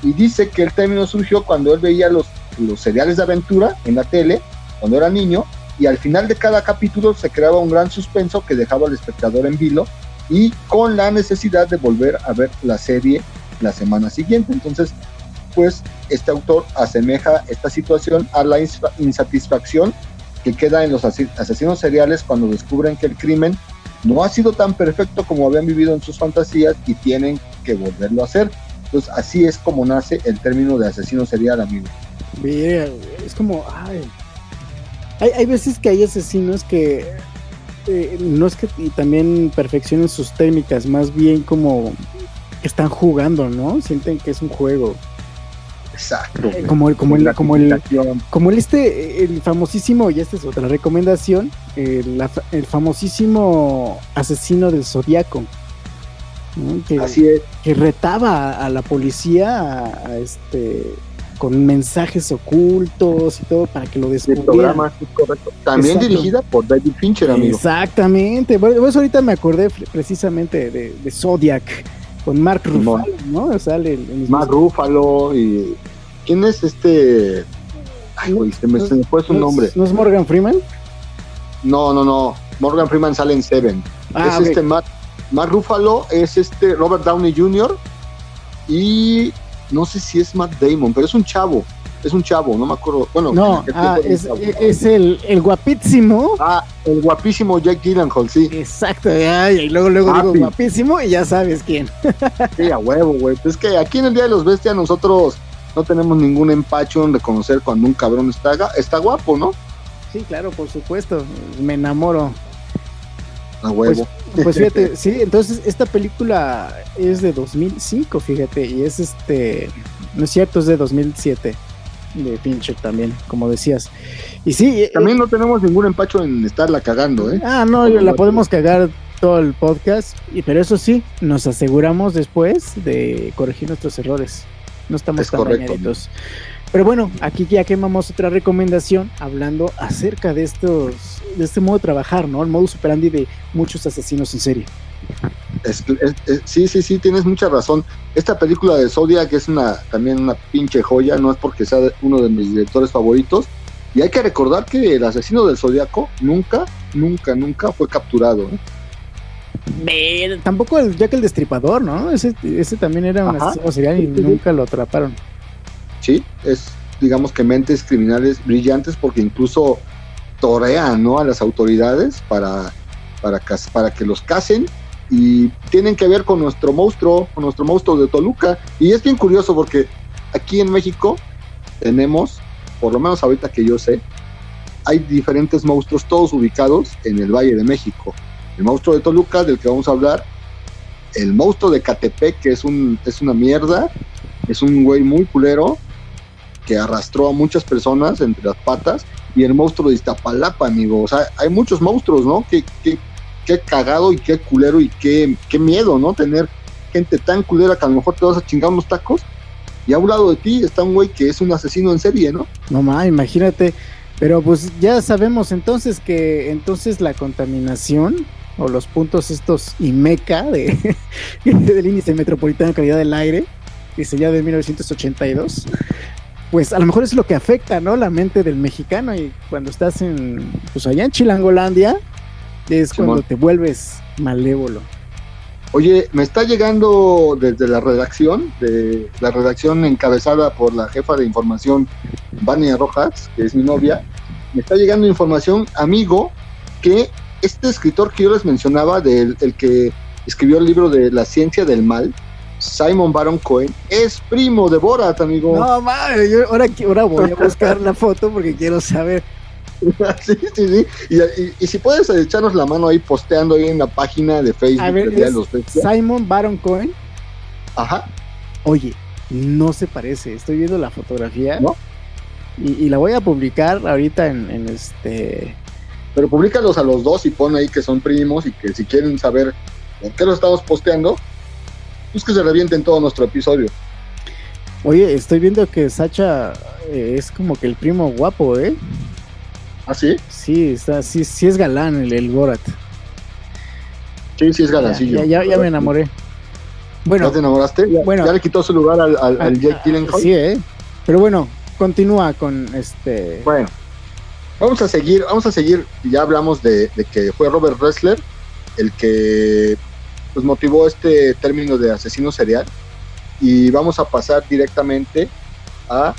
y dice que el término surgió cuando él veía los, los seriales de aventura en la tele, cuando era niño, y al final de cada capítulo se creaba un gran suspenso que dejaba al espectador en vilo y con la necesidad de volver a ver la serie la semana siguiente. Entonces, pues este autor asemeja esta situación a la insatisfacción que queda en los ase- asesinos seriales cuando descubren que el crimen no ha sido tan perfecto como habían vivido en sus fantasías y tienen que volverlo a hacer. Entonces, así es como nace el término de asesino serial, amigo.
Es como, ay. Hay, hay veces que hay asesinos que eh, no es que también perfeccionen sus técnicas, más bien como están jugando, ¿no? Sienten que es un juego.
Exacto.
Eh, como el, como el, como el, como el este, el famosísimo, y esta es otra recomendación, el, la fa- el famosísimo asesino del zodiaco. ¿no? Que,
Así es.
que retaba a, la policía a, a este con mensajes ocultos y todo para que lo
de
descubrieran.
También
Exacto.
dirigida por David Fincher, amigo.
Exactamente. Bueno, pues ahorita me acordé precisamente de, de Zodiac con Mark. Ruffalo, ¿no? Sale el, el mismo-
Mark Ruffalo y ¿quién es este? Ay, güey, se me, se me fue su
¿No es-
nombre.
¿No es Morgan Freeman?
No, no, no. Morgan Freeman sale en Seven.
Ah,
es este Mark, Mark Ruffalo, es este Robert Downey Jr. y no sé si es Matt Damon, pero es un chavo. Es un chavo, no me acuerdo. Bueno,
No, ah, es, el, el guapísimo.
Ah, el guapísimo Jake Gyllenhaal, sí.
Exacto, ay, y luego, luego digo
Papi.
guapísimo y ya sabes quién.
Sí, a huevo, güey. Pues es que aquí en el Día de los Bestias nosotros no tenemos ningún empacho en reconocer cuando un cabrón está, está guapo, ¿no?
Sí, claro, por supuesto. Me enamoro.
A huevo.
Pues fíjate, sí, entonces esta película es de 2005, fíjate, y es este, no es cierto, es de 2007, de Fincher también, como decías. Y sí, eh,
También no tenemos ningún empacho en estarla cagando, ¿eh?
ah, no, la podemos cagar todo el podcast, y, pero eso sí, nos aseguramos después de corregir nuestros errores. No estamos
Es
tan
correcto,
dañaditos. Pero bueno, aquí ya quemamos otra recomendación hablando acerca de estos, de este modo de trabajar, ¿no? El modo superandi de muchos asesinos en serie.
Es, es, es, sí, sí, sí, tienes mucha razón. Esta película de Zodiac es una también una pinche joya, no es porque sea uno de mis directores favoritos. Y hay que recordar que el asesino del Zodiaco nunca, nunca, nunca fue capturado.
¿eh? Tampoco el Jack el Destripador, ¿no? Ese, ese también era un asesino serial y nunca lo atraparon.
Sí, es digamos que mentes criminales brillantes porque incluso torean ¿no? a las autoridades para, para, para que los casen y tienen que ver con nuestro monstruo, con nuestro monstruo de Toluca. Y es bien curioso porque aquí en México tenemos, por lo menos ahorita que yo sé, hay diferentes monstruos, todos ubicados en el Valle de México. El monstruo de Toluca, del que vamos a hablar, el monstruo de Catepec, que es, un, es una mierda, es un güey muy culero, que arrastró a muchas personas entre las patas, y el monstruo de Iztapalapa, amigo. O sea, hay muchos monstruos, ¿no? Que, que, qué cagado y qué culero y qué, qué miedo, ¿no? Tener gente tan culera que a lo mejor te vas a chingar unos tacos y a un lado de ti está un güey que es un asesino en serie, ¿no?
No más, imagínate. Pero pues ya sabemos entonces que entonces la contaminación o los puntos estos IMECA de, del índice metropolitano de calidad del aire, llama de 1982, pues a lo mejor es lo que afecta, ¿no? La mente del mexicano y cuando estás en, pues allá en Chilangolandia, es Simón. cuando te vuelves malévolo.
Oye, me está llegando desde la redacción, de la redacción encabezada por la jefa de información, Vania Rojas, que es mi novia, me está llegando información, amigo, que este escritor que yo les mencionaba, del el que escribió el libro de La ciencia del mal, Simon Baron Cohen, es primo de Borat, amigo.
No, madre, yo ahora, ahora voy a buscar la foto porque quiero saber.
sí, sí, sí. Y, y, y, si puedes echarnos la mano ahí posteando ahí en la página de Facebook.
A ver,
de
los Simon Baron Cohen.
Ajá.
Oye, no se parece. Estoy viendo la fotografía.
¿No?
Y, y la voy a publicar ahorita en, en, este.
Pero públicalos a los dos y pon ahí que son primos y que si quieren saber por qué lo estamos posteando, pues que se revienten todo nuestro episodio.
Oye, estoy viendo que Sacha eh, es como que el primo guapo, ¿eh?
¿Ah, sí?
Sí, está, sí, sí es galán el, el Borat.
Sí, sí es galancillo.
Ya, ya, ya me enamoré. Bueno,
¿Ya te enamoraste? ¿Ya,
bueno,
¿ya le quitó su lugar al, al, al Jake Gyllenhaal?
Sí, ¿eh? Pero bueno, continúa con este...
Bueno, vamos a seguir, vamos a seguir, ya hablamos de, que fue Robert Ressler el que pues, motivó este término de asesino serial y vamos a pasar directamente a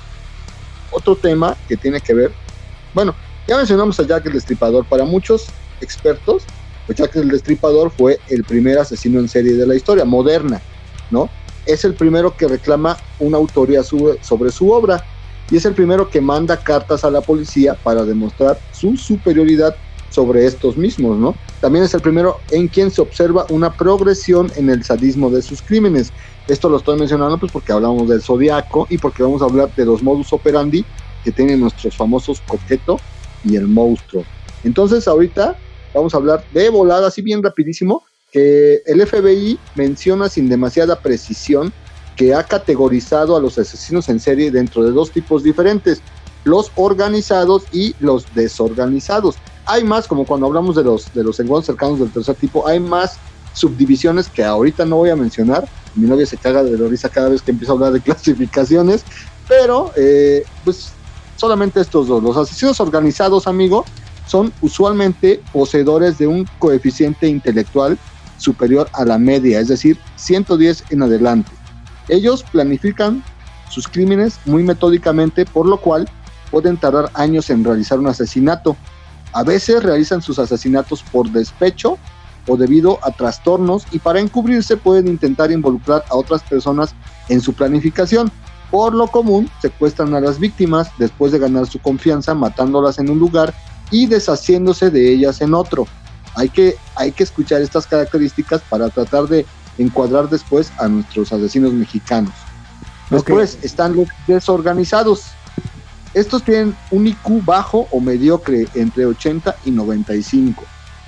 otro tema que tiene que ver, bueno, ya mencionamos a Jack el Destripador. Para muchos expertos, pues Jack el Destripador fue el primer asesino en serie de la historia, moderna, ¿no? Es el primero que reclama una autoría sobre su obra y es el primero que manda cartas a la policía para demostrar su superioridad sobre estos mismos, ¿no? También es el primero en quien se observa una progresión en el sadismo de sus crímenes. Esto lo estoy mencionando pues porque hablamos del zodiaco y porque vamos a hablar de los modus operandi que tienen nuestros famosos coqueto y el monstruo. Entonces ahorita vamos a hablar de volada, así bien rapidísimo, que el FBI menciona sin demasiada precisión que ha categorizado a los asesinos en serie dentro de dos tipos diferentes, los organizados y los desorganizados. Hay más, como cuando hablamos de los, de los encuentros cercanos del tercer tipo, hay más subdivisiones que ahorita no voy a mencionar. Mi novia se caga de la risa cada vez que empiezo a hablar de clasificaciones, pero eh, pues solamente estos dos. Los asesinos organizados, amigo, son usualmente poseedores de un coeficiente intelectual superior a la media, es decir, 110 en adelante. Ellos planifican sus crímenes muy metódicamente, por lo cual pueden tardar años en realizar un asesinato. A veces realizan sus asesinatos por despecho o debido a trastornos y para encubrirse pueden intentar involucrar a otras personas en su planificación. Por lo común, secuestran a las víctimas después de ganar su confianza, matándolas en un lugar y deshaciéndose de ellas en otro. Hay que, hay que escuchar estas características para tratar de encuadrar después a nuestros asesinos mexicanos. Después okay. están los desorganizados. Estos tienen un IQ bajo o mediocre entre 80 y 95.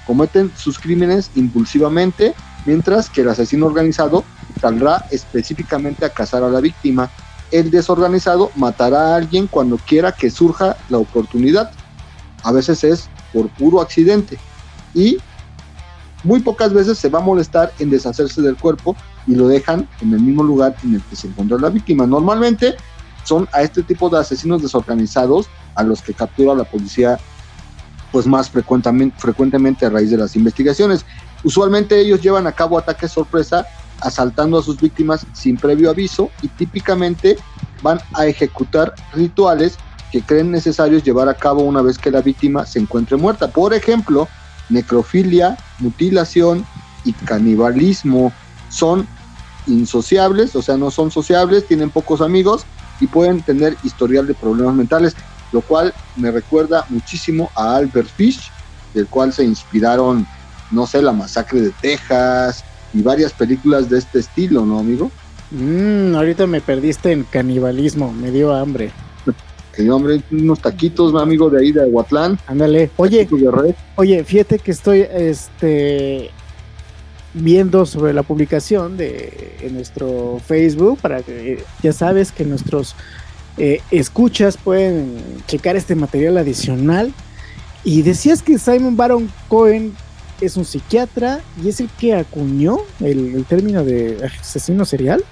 Cometen sus crímenes impulsivamente, mientras que el asesino organizado saldrá específicamente a cazar a la víctima. el desorganizado matará a alguien cuando quiera que surja la oportunidad. A veces es por puro accidente. Y muy pocas veces se va a molestar en deshacerse del cuerpo y lo dejan en el mismo lugar en el que se encontró la víctima. Normalmente son a este tipo de asesinos desorganizados a los que captura la policía pues más frecuentemente, frecuentemente a raíz de las investigaciones. Usualmente ellos llevan a cabo ataques sorpresa asaltando a sus víctimas sin previo aviso y típicamente van a ejecutar rituales que creen necesarios llevar a cabo una vez que la víctima se encuentre muerta. Por ejemplo, necrofilia, mutilación y canibalismo son insociables, o sea, no son sociables, tienen pocos amigos y pueden tener historial de problemas mentales, lo cual me recuerda muchísimo a Albert Fish, del cual se inspiraron, no sé, la masacre de Texas y varias películas de este estilo, ¿no, amigo?
Mm, ahorita me perdiste en canibalismo, me dio hambre.
Que hombre, unos taquitos, mi amigo de ahí de Aguatlán.
Ándale. Oye, oye, fíjate que estoy este viendo sobre la publicación de en nuestro Facebook para que ya sabes que nuestros eh, escuchas pueden checar este material adicional y decías que Simon Baron Cohen es un psiquiatra y es el que acuñó el, término de asesino serial.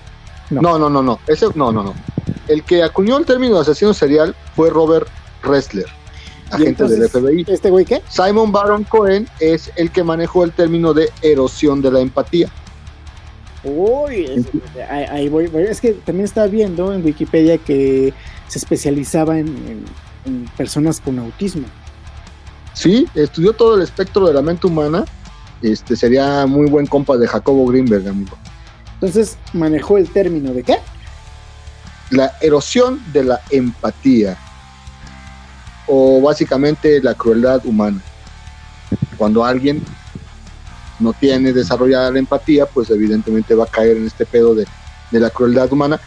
No, no, no, no, Ese, no, no, no. El que acuñó el término de asesino serial fue Robert Ressler, agente del FBI.
¿Este güey qué?
Simon Baron Cohen es el que manejó el término de erosión de la empatía.
Uy, ahí, voy, Es que también estaba viendo en Wikipedia que se especializaba en personas con autismo.
Sí, estudió todo el espectro de la mente humana. Este sería muy buen compa de Jacobo Greenberg, amigo.
Entonces, manejó el término de qué?
La erosión de la empatía. O básicamente la crueldad humana. Cuando alguien no tiene desarrollada la empatía, pues evidentemente va a caer en este pedo de, de la crueldad humana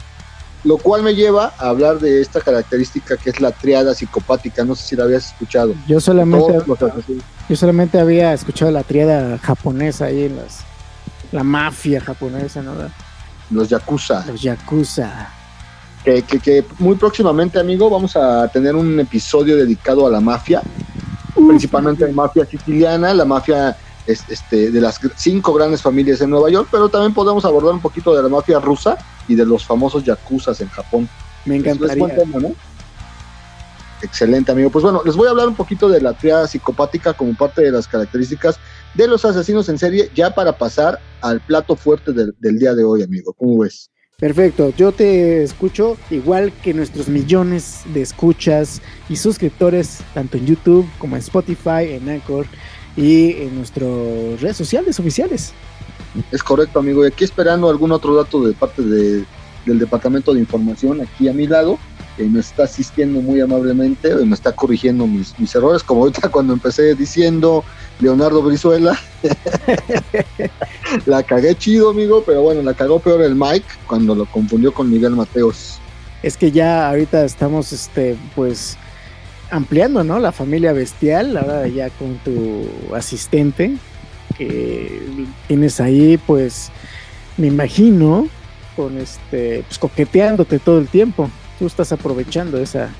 lo cual me lleva a hablar de esta característica que es la triada psicopática. No sé si la habías escuchado.
Yo solamente, yo solamente había escuchado la triada japonesa ahí las, la mafia japonesa, ¿no?
Los yakuza.
Los yakuza.
Que, que, muy próximamente, amigo, vamos a tener un episodio dedicado a la mafia, principalmente la mafia siciliana, la mafia este, de las cinco grandes familias en Nueva York, pero también podemos abordar un poquito de la mafia rusa y de los famosos yakuzas en Japón.
Me encantaría.
Excelente, amigo. Pues bueno, les voy a hablar un poquito de la triada psicopática como parte de las características de los asesinos en serie, ya para pasar al plato fuerte del, del día de hoy, amigo. ¿Cómo ves?
Perfecto, yo te escucho igual que nuestros millones de escuchas y suscriptores, tanto en YouTube como en Spotify, en Anchor y en nuestras redes sociales oficiales.
Es correcto, amigo. Y aquí esperando algún otro dato de parte de, del Departamento de Información aquí a mi lado, que me está asistiendo muy amablemente y me está corrigiendo mis, mis errores, como ahorita cuando empecé diciendo Leonardo Brizuela. la cagué chido, amigo, pero bueno, la cagó peor el Mike cuando lo confundió con Miguel Mateos.
Es que ya ahorita estamos, este, pues, ampliando, ¿no? La familia bestial, ahora ya con tu asistente, que tienes ahí, pues me imagino, con este, pues coqueteándote todo el tiempo. Tú estás aprovechando esa.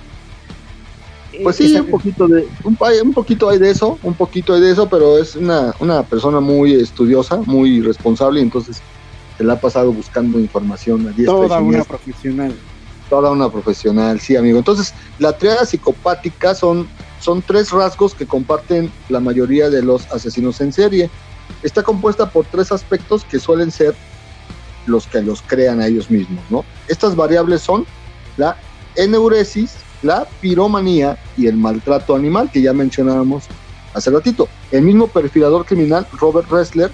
Pues sí, un poquito de, un, un, poquito hay de eso, un poquito hay de eso, pero es una, una persona muy estudiosa, muy responsable, y entonces se la ha pasado buscando información
a Toda una profesional.
Toda una profesional, sí, amigo. Entonces, la triada psicopática son son tres rasgos que comparten la mayoría de los asesinos en serie. Está compuesta por tres aspectos que suelen ser los que los crean a ellos mismos, ¿no? Estas variables son la eneuresis, la piromanía y el maltrato animal, que ya mencionábamos hace ratito. El mismo perfilador criminal, Robert Ressler,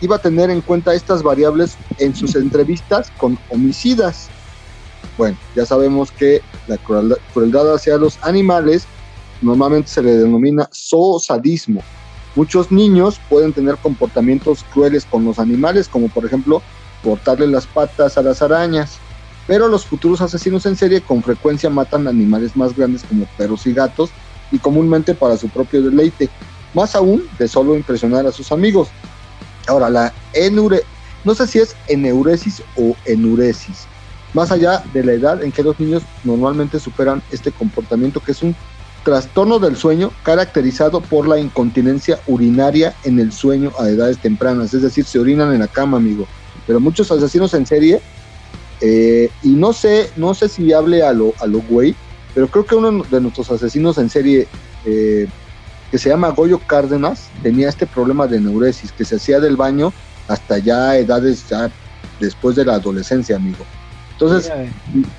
iba a tener en cuenta estas variables en sus entrevistas con homicidas. Bueno, ya sabemos que la crueldad hacia los animales normalmente se le denomina zoosadismo. Muchos niños pueden tener comportamientos crueles con los animales, como por ejemplo cortarle las patas a las arañas. Pero los futuros asesinos en serie con frecuencia matan animales más grandes como perros y gatos y comúnmente para su propio deleite, más aún de solo impresionar a sus amigos. Ahora, la enure, no sé si es eneuresis o enuresis. más allá de la edad en que los niños normalmente superan este comportamiento que es un trastorno del sueño caracterizado por la incontinencia urinaria en el sueño a edades tempranas, es decir, se orinan en la cama, amigo. Pero muchos asesinos en serie, eh, y no sé, no sé si hable a lo, a lo güey, pero creo que uno de nuestros asesinos en serie, eh, que se llama Goyo Cárdenas, tenía este problema de neuresis, que se hacía del baño hasta ya edades ya después de la adolescencia, amigo. Entonces,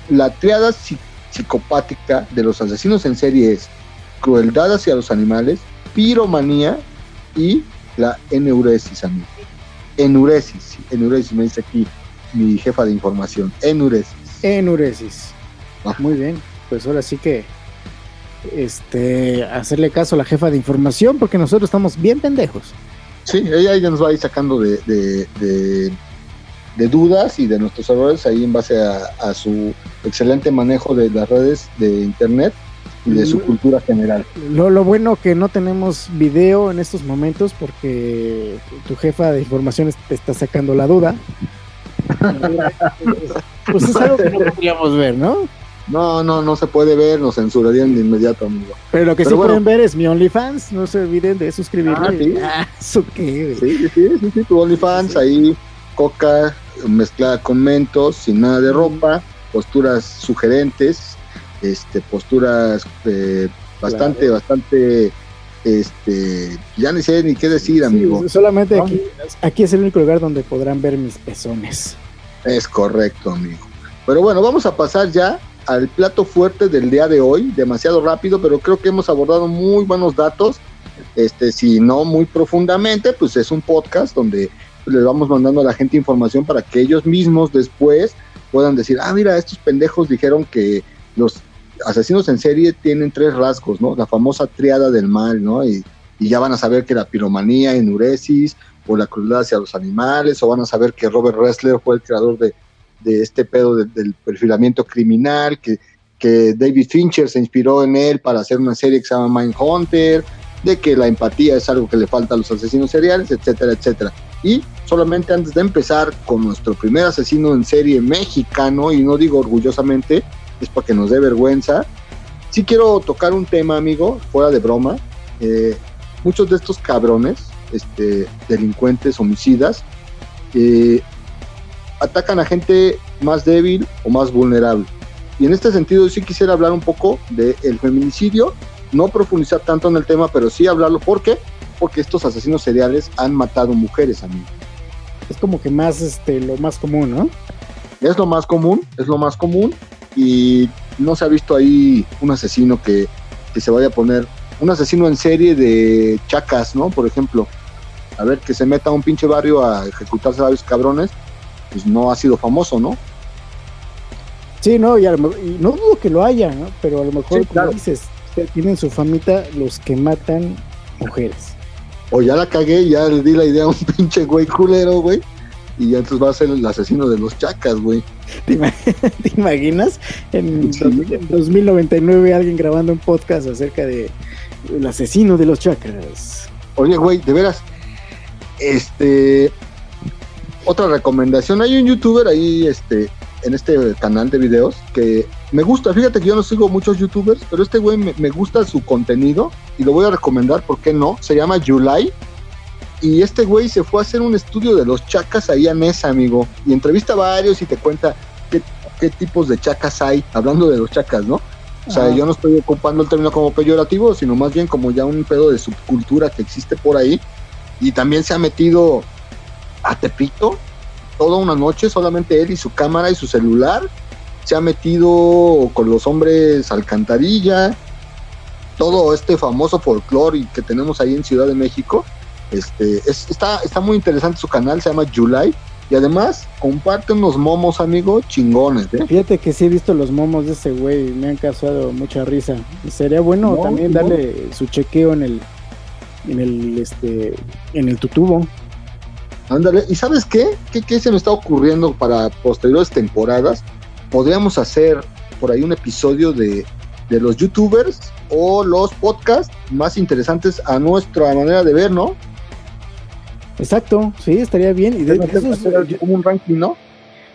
la triada psicopática de los asesinos en serie es crueldad hacia los animales, piromanía y la enuresis, amigo. Enuresis, enuresis, me dice aquí mi jefa de información. Enuresis.
Enuresis.
Ah.
Muy bien, pues ahora sí que este hacerle caso a la jefa de información porque nosotros estamos bien pendejos.
Sí, ella ya nos va a ir sacando de, de, de, de dudas y de nuestros errores ahí en base a, a su excelente manejo de las redes de internet y de su cultura general.
Lo, lo bueno que no tenemos video en estos momentos porque tu jefa de información te está sacando la duda. pues es algo que no podríamos ver, ¿no?
No, no, no se puede ver, nos censurarían de inmediato, amigo.
Pero lo que
Pero
sí
bueno.
pueden ver es mi OnlyFans. No se olviden de suscribirse.
Ah, sí.
Ah, ¿eso qué?
Sí, sí, sí, sí, sí, tu OnlyFans,
Sí.
ahí coca mezclada con mentos, sin nada de ropa, posturas sugerentes, este, posturas eh, bastante,
Claro.
bastante, este, ya ni sé ni qué decir, amigo.
Sí, solamente
¿No?
aquí, aquí es el único lugar donde podrán ver mis pezones.
Es correcto, amigo. Pero bueno, vamos a pasar ya al plato fuerte del día de hoy, demasiado rápido, pero creo que hemos abordado muy buenos datos. Este, si no muy profundamente, pues es un podcast donde les vamos mandando a la gente información para que ellos mismos después puedan decir, ah, mira, estos pendejos dijeron que los asesinos en serie tienen tres rasgos, ¿no? La famosa triada del mal, ¿no? Y, ya van a saber que la piromanía, enuresis, o la crueldad hacia los animales, o van a saber que Robert Ressler fue el creador de, este pedo de- del perfilamiento criminal, que, que David Fincher se inspiró en él para hacer una serie que se llama Mindhunter, de que la empatía es algo que le falta a los asesinos seriales, etcétera, etcétera. Y solamente antes de empezar con nuestro primer asesino en serie mexicano, y no digo orgullosamente, es porque nos dé vergüenza, sí quiero tocar un tema, amigo, fuera de broma. Eh, muchos de estos cabrones, este, delincuentes, homicidas, eh, atacan a gente más débil o más vulnerable. Y en este sentido sí quisiera hablar un poco del feminicidio, no profundizar tanto en el tema, pero sí hablarlo. ¿Por qué? Porque estos asesinos seriales han matado mujeres, amigo.
Es como que más este lo más común, ¿no?
Es lo más común, es lo más común y no se ha visto ahí un asesino que, que se vaya a poner, un asesino en serie de chacas, ¿no? Por ejemplo, a ver, que se meta a un pinche barrio a ejecutarse a varios cabrones, pues no ha sido famoso, ¿no?
Sí, no, y, a lo y no dudo que lo haya, ¿no? Pero a lo mejor,
Sí, claro.
como dices, tienen su famita los que matan mujeres.
O ya la cagué, ya le di la idea a un pinche güey culero, güey, y ya entonces va a ser el asesino de los chacas, güey.
¿Te, ima- te imaginas? En,
Sí.
dos- en 2099 alguien grabando un podcast acerca de el asesino de los chakras.
Oye, güey, de veras. Este. Otra recomendación. Hay un youtuber ahí, este, en este canal de videos que me gusta. Fíjate que yo no sigo muchos youtubers, pero este güey me, me gusta su contenido y lo voy a recomendar, ¿por qué no? Se llama Yulai. Y este güey se fue a hacer un estudio de los chacas ahí a Nesa, amigo. Y entrevista a varios y te cuenta qué, qué tipos de chacas hay, hablando de los chacas, ¿no? O sea,
Ajá.
yo no estoy ocupando el término como peyorativo, sino más bien como ya un pedo de subcultura que existe por ahí. Y también se ha metido a Tepito toda una noche, solamente él y su cámara y su celular. Se ha metido con los hombres alcantarilla, todo este famoso folclore que tenemos ahí en Ciudad de México. Este, es- está, está muy interesante su canal, se llama July. Y además comparte unos momos, amigo, chingones, ¿eh?
Fíjate que sí he visto los momos de ese güey, me han causado mucha risa. Y sería bueno
No,
también
no.
darle su chequeo en el en el este en el tutubo.
Ándale, ¿y sabes qué? qué? qué se me está ocurriendo para posteriores temporadas? Podríamos hacer por ahí un episodio de, de los youtubers o los podcasts más interesantes a nuestra manera de ver, ¿no?
Exacto, sí, estaría bien. Y de, de esos,
Hacer como un ranking, ¿no?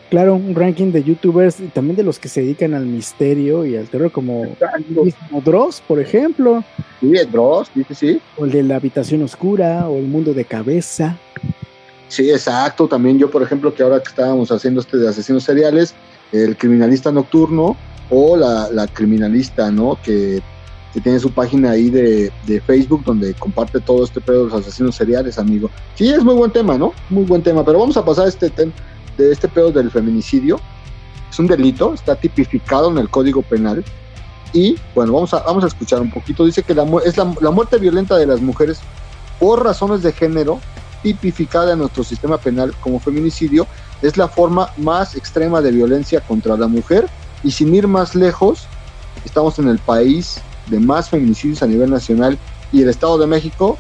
Claro, un ranking de youtubers y también de los que se dedican al misterio y al terror, como mismo Dross, por ejemplo.
Sí, Dross, sí, sí.
O el de la habitación oscura, o el mundo de cabeza.
Sí, exacto. También yo, por ejemplo, que ahora que estábamos haciendo este de asesinos seriales, el criminalista nocturno o la, la criminalista, ¿no? Que, que, tiene su página ahí de, de, Facebook donde comparte todo este pedo de los asesinos seriales, amigo. Sí, es muy buen tema, ¿no? Muy buen tema. Pero vamos a pasar a este tema de este pedo del feminicidio. Es un delito, está tipificado en el Código Penal. Y bueno, vamos a, vamos a escuchar un poquito. Dice que la, es la, la muerte violenta de las mujeres por razones de género tipificada en nuestro sistema penal como feminicidio, es la forma más extrema de violencia contra la mujer y sin ir más lejos, estamos en el país de más feminicidios a nivel nacional y el Estado de México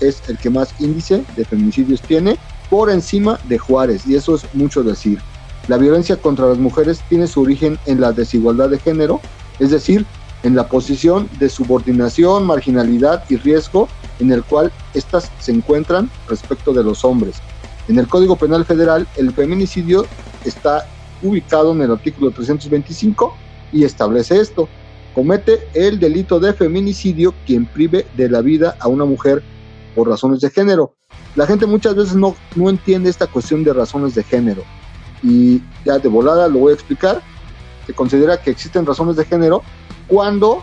es el que más índice de feminicidios tiene por encima de Juárez y eso es mucho decir. La violencia contra las mujeres tiene su origen en la desigualdad de género, es decir, en la posición de subordinación, marginalidad y riesgo en el cual éstas se encuentran respecto de los hombres. En el Código Penal Federal, el feminicidio está ubicado en el artículo 325 y establece esto. Comete el delito de feminicidio quien prive de la vida a una mujer por razones de género. La gente muchas veces no, no entiende esta cuestión de razones de género. Y ya de volada lo voy a explicar. Se considera que existen razones de género cuando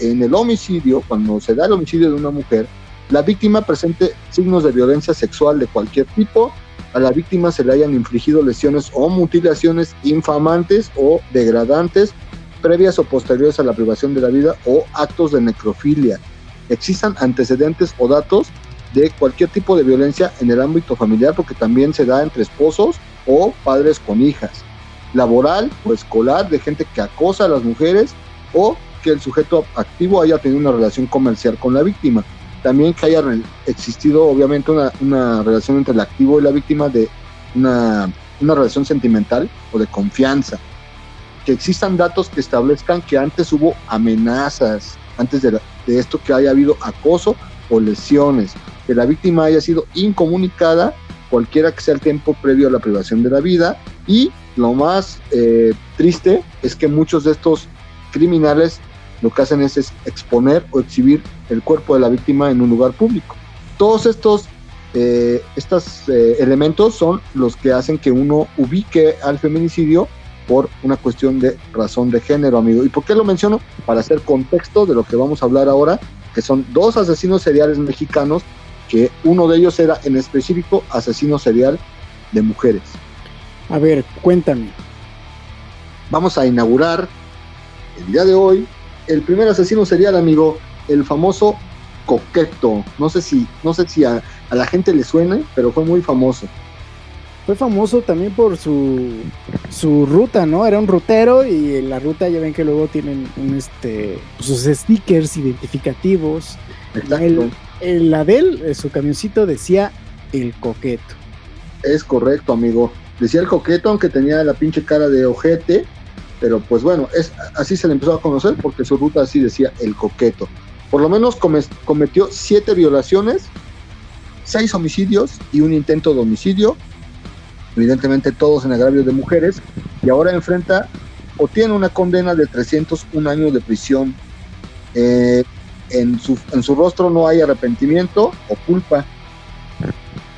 en el homicidio, cuando se da el homicidio de una mujer, la víctima presente signos de violencia sexual de cualquier tipo, a la víctima se le hayan infligido lesiones o mutilaciones infamantes o degradantes previas o posteriores a la privación de la vida o actos de necrofilia. Existan antecedentes o datos de cualquier tipo de violencia en el ámbito familiar porque también se da entre esposos o padres con hijas. Laboral o escolar de gente que acosa a las mujeres o que el sujeto activo haya tenido una relación comercial con la víctima. También que haya existido obviamente una, una relación entre el activo y la víctima de una, una relación sentimental o de confianza. Que existan datos que establezcan que antes hubo amenazas, antes de, de esto que haya habido acoso o lesiones, que la víctima haya sido incomunicada cualquiera que sea el tiempo previo a la privación de la vida y lo más eh, triste es que muchos de estos criminales lo que hacen es, exponer o exhibir el cuerpo de la víctima en un lugar público. Todos estos, eh, estos eh, elementos son los que hacen que uno ubique al feminicidio por una cuestión de razón de género, amigo. ¿Y por qué lo menciono? Para hacer contexto de lo que vamos a hablar ahora, que son dos asesinos seriales mexicanos, que uno de ellos era en específico asesino serial de mujeres.
A ver, cuéntame.
Vamos a inaugurar el día de hoy el primer asesino serial, amigo, el famoso Coqueto. No sé si, no sé si a, la gente le suene, pero fue muy famoso.
Fue famoso también por su, su ruta, ¿no? Era un rutero y en la ruta ya ven que luego tienen un, este, sus stickers identificativos. El, el, de él, su camioncito decía el coqueto.
Es correcto, amigo. Decía el coqueto, aunque tenía la pinche cara de ojete, pero pues bueno, es, así se le empezó a conocer porque su ruta así decía el coqueto. Por lo menos cometió siete violaciones, seis homicidios y un intento de homicidio, evidentemente todos en agravio de mujeres, y ahora enfrenta o tiene una condena de 301 años de prisión. Eh, en, su, en su rostro no hay arrepentimiento o culpa.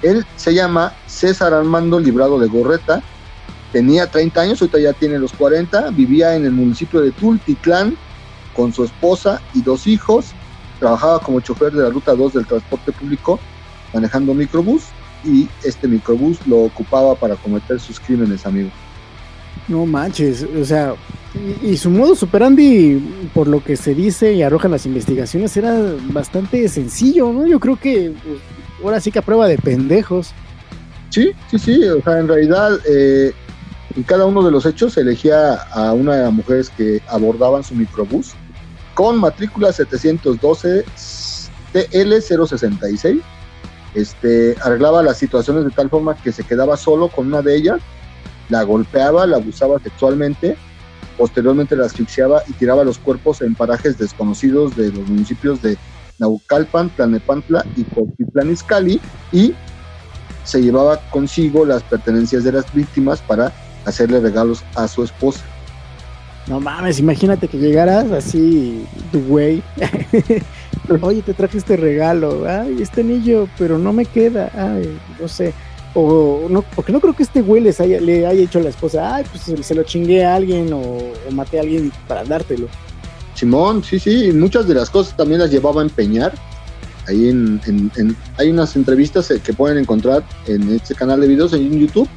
Él se llama César Armando Librado de Gorreta, tenía 30 años, ahorita ya tiene los 40, vivía en el municipio de Tultitlán con su esposa y dos hijos, trabajaba como chofer de la ruta 2 del transporte público manejando microbús y este microbús lo ocupaba para cometer sus crímenes, amigo.
No manches, o sea, y, su modo superandi, por lo que se dice y arrojan las investigaciones, era bastante sencillo, ¿no? Yo creo que pues, ahora sí que a prueba de pendejos.
Sí, sí, sí, o sea, en realidad eh, en cada uno de los hechos se elegía a una de las mujeres que abordaban su microbús con matrícula 712 TL066. Este, arreglaba las situaciones de tal forma que se quedaba solo con una de ellas, la golpeaba, la abusaba sexualmente, posteriormente la asfixiaba y tiraba los cuerpos en parajes desconocidos de los municipios de Naucalpan, Tlanepantla y Izcalli y se llevaba consigo las pertenencias de las víctimas para hacerle regalos a su esposa.
No mames, imagínate que llegaras así, tu güey. Oye, te traje este regalo. Ay, este anillo, pero no me queda. Ay, no sé. O no, porque no creo que este güey les haya, le haya hecho a la esposa. Ay, pues se lo chingué a alguien o, maté a alguien para dártelo.
Simón, sí, sí, muchas de las cosas también las llevaba a empeñar. Ahí en, en- en- hay unas entrevistas eh, que pueden encontrar en este canal de videos en YouTube,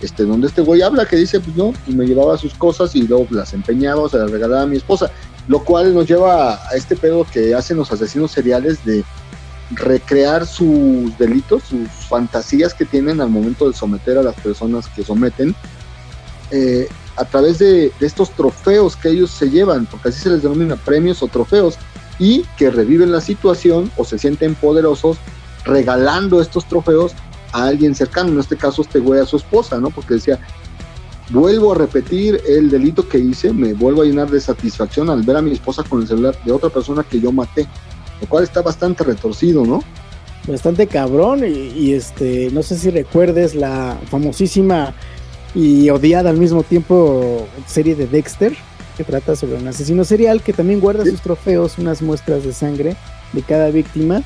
este, donde este güey habla que dice, pues no, y me llevaba sus cosas y luego las empeñaba o se las regalaba a mi esposa. Lo cual nos lleva a este pedo que hacen los asesinos seriales de recrear sus delitos, sus fantasías que tienen al momento de someter a las personas que someten. eh, a través de, de estos trofeos que ellos se llevan, porque así se les denomina premios o trofeos, y que reviven la situación o se sienten poderosos regalando estos trofeos a alguien cercano, en este caso este güey a su esposa, ¿no? Porque decía, vuelvo a repetir el delito que hice, me vuelvo a llenar de satisfacción al ver a mi esposa con el celular de otra persona que yo maté, lo cual está bastante retorcido, ¿no?
Bastante cabrón. Y, y, este, no sé si recuerdes la famosísima y odiada al mismo tiempo serie de Dexter, que trata sobre un asesino serial que también guarda
Sí.
sus trofeos, unas muestras de sangre de cada víctima.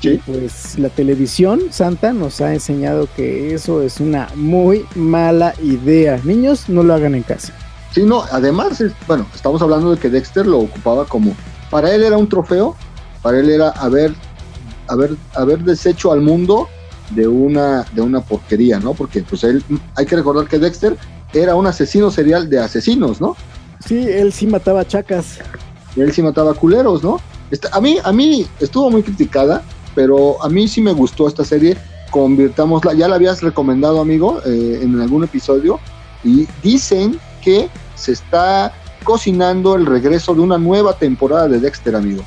Sí.
Pues la televisión santa nos ha enseñado que eso es una muy mala idea. Niños, no lo hagan en casa.
Sí, no, además, es- bueno, estamos hablando de que Dexter lo ocupaba como, para él era un trofeo, para él era haber, haber, haber deshecho al mundo de una, de una porquería, ¿no? Porque pues él, hay que recordar que Dexter era un asesino serial de asesinos, ¿no?
Sí, él sí mataba chacas.
Y él sí mataba culeros, ¿no? A mí, a mí estuvo muy criticada, pero a mí sí me gustó esta serie. Convirtámosla, ya la habías recomendado, amigo, eh, en algún episodio, y dicen que se está cocinando el regreso de una nueva temporada de Dexter, amigo.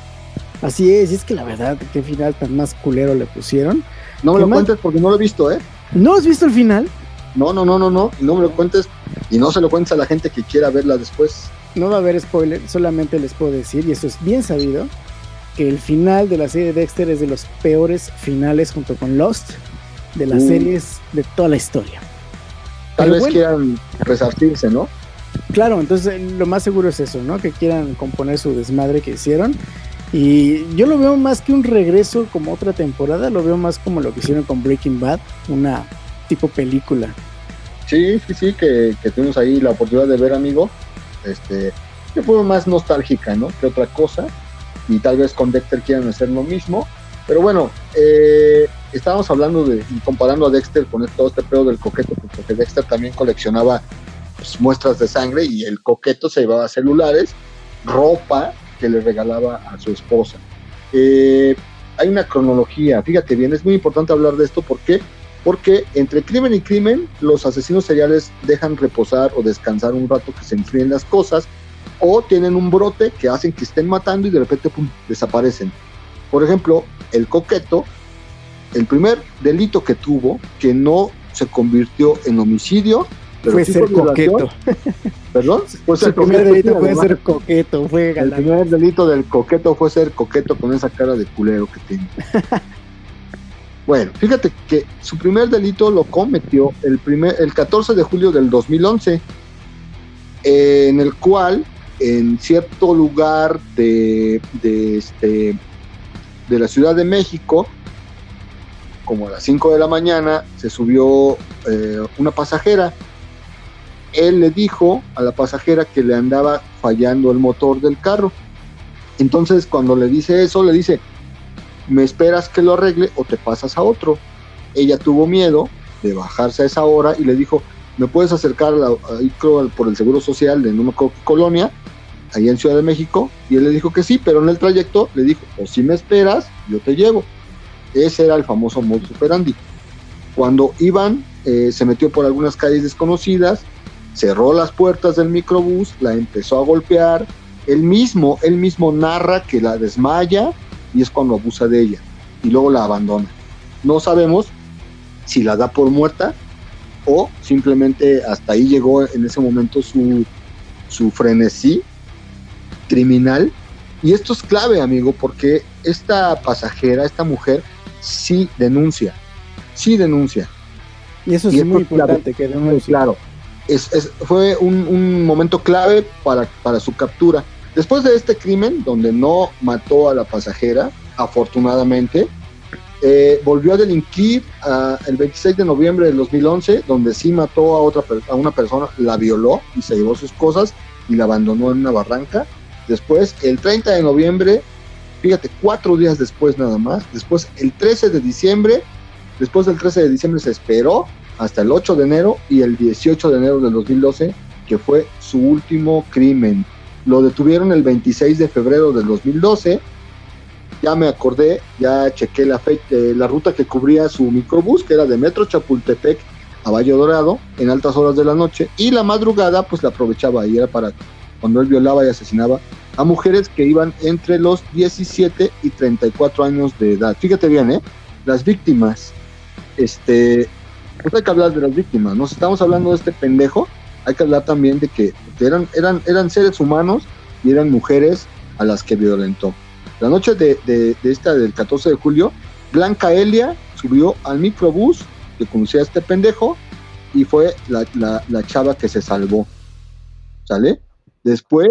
Así es, y es que la verdad, qué final tan más culero le pusieron.
No me
¿Qué
lo
más?
cuentes porque no lo he visto, ¿eh?
¿No has visto el final?
No, no, no, no, no, no me lo cuentes y no se lo cuentes a la gente que quiera verla después.
No va a haber spoiler, solamente les puedo decir, y eso es bien sabido, que el final de la serie de Dexter es de los peores finales junto con Lost de las
Uh.
series de toda la historia.
Tal
Pero
vez
bueno.
quieran resarcirse, ¿no?
Claro, entonces eh, lo más seguro es eso, ¿no? Que quieran componer su desmadre que hicieron. Y yo lo veo más que un regreso como otra temporada, lo veo más como lo que hicieron con Breaking Bad, una tipo película.
Sí, sí, sí, que, que tuvimos ahí la oportunidad de ver, amigo. Este, que fue más nostálgica, ¿no? Que otra cosa. Y tal vez con Dexter quieran hacer lo mismo. Pero bueno, eh, estábamos hablando de, y comparando a Dexter con todo este pedo del coqueto, porque Dexter también coleccionaba pues, muestras de sangre y el coqueto se llevaba celulares, ropa que le regalaba a su esposa. Eh, hay una cronología, fíjate bien, es muy importante hablar de esto porque porque entre crimen y crimen los asesinos seriales dejan reposar o descansar un rato que se enfríen las cosas o tienen un brote que hacen que estén matando y de repente pum, desaparecen. Por ejemplo, el coqueto, el primer delito que tuvo, que no se convirtió en homicidio, pero
fue
sí
ser coqueto.
Perdón, fue ser
Su primer
coqueto,
delito fue
además.
ser coqueto, fue
El
galán.
primer delito del coqueto fue ser coqueto con esa cara de culero que tiene. bueno, fíjate que su primer delito lo cometió el, primer, el 14 de julio del 2011, en el cual en cierto lugar de, de, este, de la Ciudad de México, como a las 5 de la mañana, se subió eh, una pasajera él le dijo a la pasajera que le andaba fallando el motor del carro. Entonces, cuando le dice eso, le dice, ¿me esperas que lo arregle o te pasas a otro? Ella tuvo miedo de bajarse a esa hora y le dijo, ¿me puedes acercar a la- creo, por el Seguro Social de no me acuerdo colonia, ahí en Ciudad de México? Y él le dijo que sí, pero en el trayecto le dijo, o si me esperas, yo te llevo. Ese era el famoso modus operandi. Cuando iban, eh, se metió por algunas calles desconocidas, cerró las puertas del microbús, la empezó a golpear, él mismo, él mismo narra que la desmaya y es cuando abusa de ella y luego la abandona. No sabemos si la da por muerta o simplemente hasta ahí llegó en ese momento su, su frenesí criminal. Y esto es clave, amigo, porque esta pasajera, esta mujer, sí denuncia, sí denuncia.
Y eso
Y
es muy
clave.
importante que denuncie.
claro. es, es- fue un, un momento clave para, para su captura. Después de este crimen, donde no mató a la pasajera, afortunadamente, eh, volvió a delinquir ah, el 26 de noviembre del 2011, donde sí mató a, otra, a una persona, la violó y se llevó sus cosas y la abandonó en una barranca. Después, el 30 de noviembre, fíjate, cuatro días después nada más. Después, el 13 de diciembre, después del 13 de diciembre se esperó hasta el 8 de enero y el 18 de enero del 2012, que fue su último crimen. Lo detuvieron el 26 de febrero del 2012. Ya me acordé, ya chequé la, fe- eh, la ruta que cubría su microbús, que era de Metro Chapultepec a Valle Dorado, en altas horas de la noche, y la madrugada, pues la aprovechaba y era para cuando él violaba y asesinaba a mujeres que iban entre los 17 y 34 años de edad. Fíjate bien, ¿eh? Las víctimas, este, pues hay que hablar de las víctimas, ¿no? Si estamos hablando de este pendejo, hay que hablar también de que eran, eran, eran seres humanos y eran mujeres a las que violentó. La noche de, de- de esta del 14 de julio, Blanca Elia subió al microbús que conducía a este pendejo y fue la, la- la chava que se salvó. ¿Sale? Después,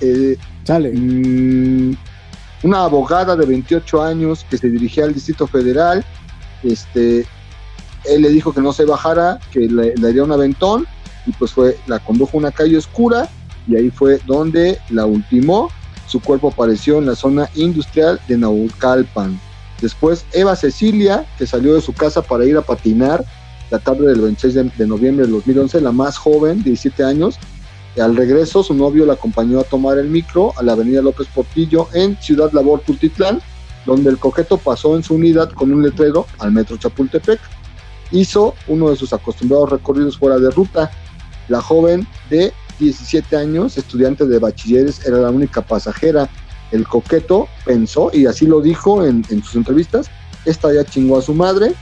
eh,
Sale.
Mm, una abogada de 28 años que se dirigía al Distrito Federal. Este, él le dijo que no se bajara, que le, le haría un aventón, y pues fue, la condujo a una calle oscura, y ahí fue donde la ultimó. Su cuerpo apareció en la zona industrial de Naucalpan. Después, Eva Cecilia, que salió de su casa para ir a patinar la tarde del 26 de, de noviembre del 2011, la más joven, 17 años, al regreso, su novio la acompañó a tomar el micro a la avenida López Portillo en Ciudad Labor Tultitlán, donde el coqueto pasó en su unidad con un letrero al metro Chapultepec. Hizo uno de sus acostumbrados recorridos fuera de ruta. La joven de 17 años, estudiante de bachilleres, era la única pasajera. El coqueto pensó, y así lo dijo en, sus entrevistas, esta ya chingó a su madre,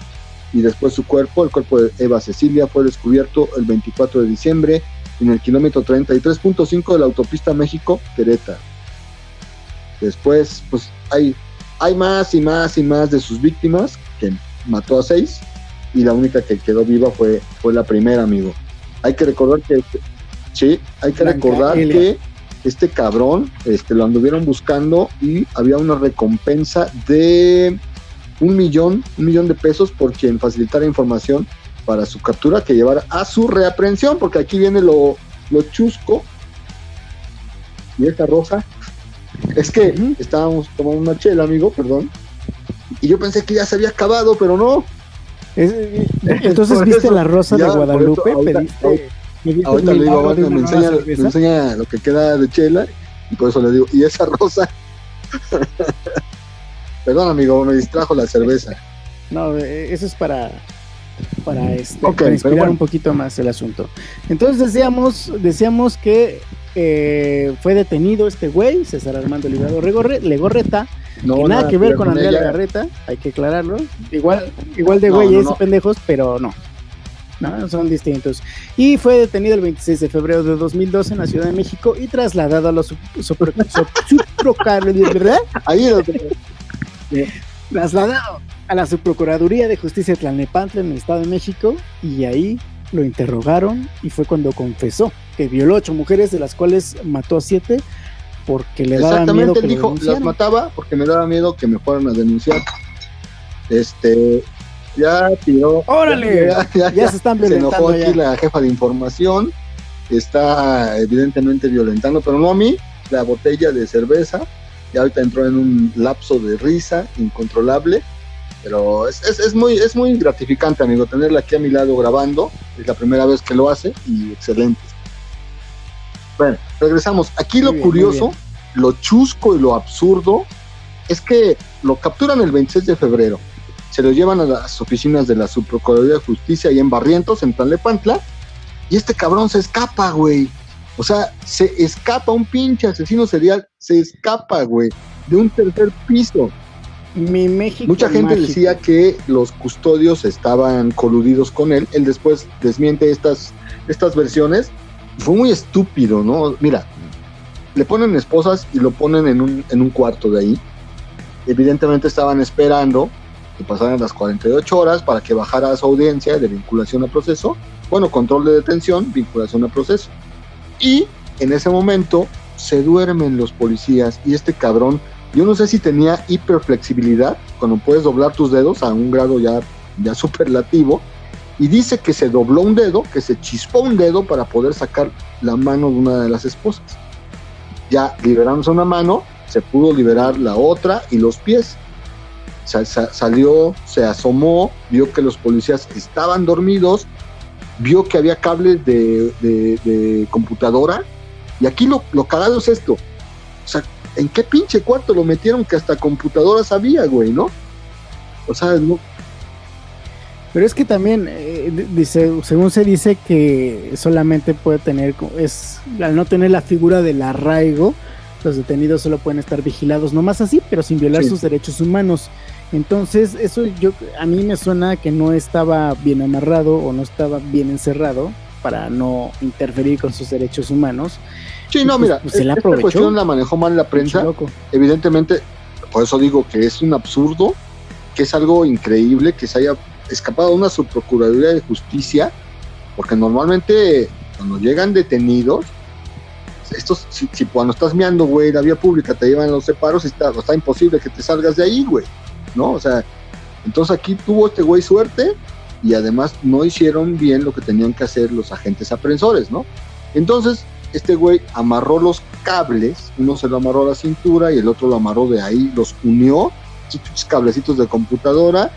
y después su cuerpo, el cuerpo de Eva Cecilia, fue descubierto el 24 de diciembre en el kilómetro 33.5 de la autopista México-Querétaro. Después, pues hay, hay más y más y más de sus víctimas, que mató a seis, y la única que quedó viva fue, fue la primera, amigo. Hay que recordar que, sí, hay que
Blanca
recordar
Elia.
que este cabrón este, lo anduvieron buscando y había una recompensa de un millón, un millón de pesos por quien facilitara información para su captura que llevara a su reaprehensión, porque aquí viene lo, lo chusco. Y esta rosa. Es que estábamos tomando una chela, amigo, perdón. Y yo pensé que ya se había acabado, pero no.
Es- entonces
Por
viste
eso,
la rosa
ya,
de Guadalupe,
eso, ahorita-
pediste, pediste
Ahorita le digo,
de
bueno, me enseña, me enseña lo que queda de chela, y por eso le digo, y esa rosa. Perdón, amigo, me distrajo la cerveza.
No, eh, eso es para para, este, para inspirar
bueno.
un poquito más el asunto. Entonces decíamos, decíamos que eh, fue detenido este güey, César Armando Librado Regorre- Legorreta,
No,
que nada, que ver con Andrea. Legarreta, hay que aclararlo. Igual, igual de
No,
güeyes
no,
pendejos, pero no. No, son distintos. Y fue detenido el 26 de febrero de 2012 en la Ciudad de México y trasladado a los ¿verdad?
Ahí
trasladado a la Subprocuraduría de Justicia de Tlalnepantla en el Estado de México y ahí lo interrogaron y fue cuando confesó que violó ocho mujeres de las cuales mató a siete porque le daba miedo
Exactamente,
que
él dijo, las mataba porque me daba miedo que me fueran a denunciar. Este, ya tiró.
¡Órale!
Ya, ya,
Ya se están
se enojó
violentando
aquí
ya.
la jefa de información. Está evidentemente violentando, pero no a mí, la botella de cerveza. Y ahorita entró en un lapso de risa incontrolable. Pero es, es, es muy, es muy gratificante, amigo, tenerla aquí a mi lado grabando. Es la primera vez que lo hace y excelente. Bueno, regresamos. Aquí lo
bien,
curioso, lo chusco y lo absurdo es que lo capturan el 26 de febrero. Se lo llevan a las oficinas de la Subprocuraduría de Justicia y en Barrientos, en Tlalnepantla. Y este cabrón se escapa, güey. O sea, se escapa un pinche asesino serial. Se escapa, güey. De un tercer piso.
Mi México
Mucha gente
mágico.
decía que los custodios estaban coludidos con él. Él después desmiente estas, estas versiones. Fue muy estúpido, ¿no? Mira, le ponen esposas y lo ponen en un, en un cuarto de ahí. Evidentemente estaban esperando que pasaran las 48 horas para que bajara su audiencia de vinculación a proceso. bueno, control de detención, vinculación a proceso. Y en ese momento se duermen los policías y este cabrón, yo no sé si tenía hiperflexibilidad, cuando puedes doblar tus dedos a un grado ya, ya superlativo, y dice que se dobló un dedo, que se chispó un dedo para poder sacar la mano de una de las esposas. Ya liberamos una mano, se pudo liberar la otra y los pies. Salió, se asomó, vio que los policías estaban dormidos, vio que había cables de, computadora. Y aquí lo, lo cagado es esto. O sea, ¿en qué pinche cuarto lo metieron que hasta computadoras había, güey, no? O sea, no,
pero es que también, eh, dice, según se dice que solamente puede tener, es al no tener la figura del arraigo, los detenidos solo pueden estar vigilados, no más así, pero sin violar sus derechos humanos. Entonces, eso yo a mí me suena que no estaba bien amarrado o no estaba bien encerrado para no interferir con sus derechos humanos.
Sí, no, pues, mira, pues, esta cuestión la manejó mal la prensa. Evidentemente, por eso digo que es un absurdo, que es algo increíble que se haya escapado una subprocuraduría de justicia, porque normalmente cuando llegan detenidos, estos, si, cuando estás meando, güey, la vía pública te llevan los separos, está, está imposible que te salgas de ahí, güey, ¿no? O sea, entonces aquí tuvo este güey suerte y además no hicieron bien lo que tenían que hacer los agentes aprensores, ¿no? Entonces, este güey amarró los cables, uno se lo amarró a la cintura y el otro lo amarró de ahí, los unió, cablecitos de computadora,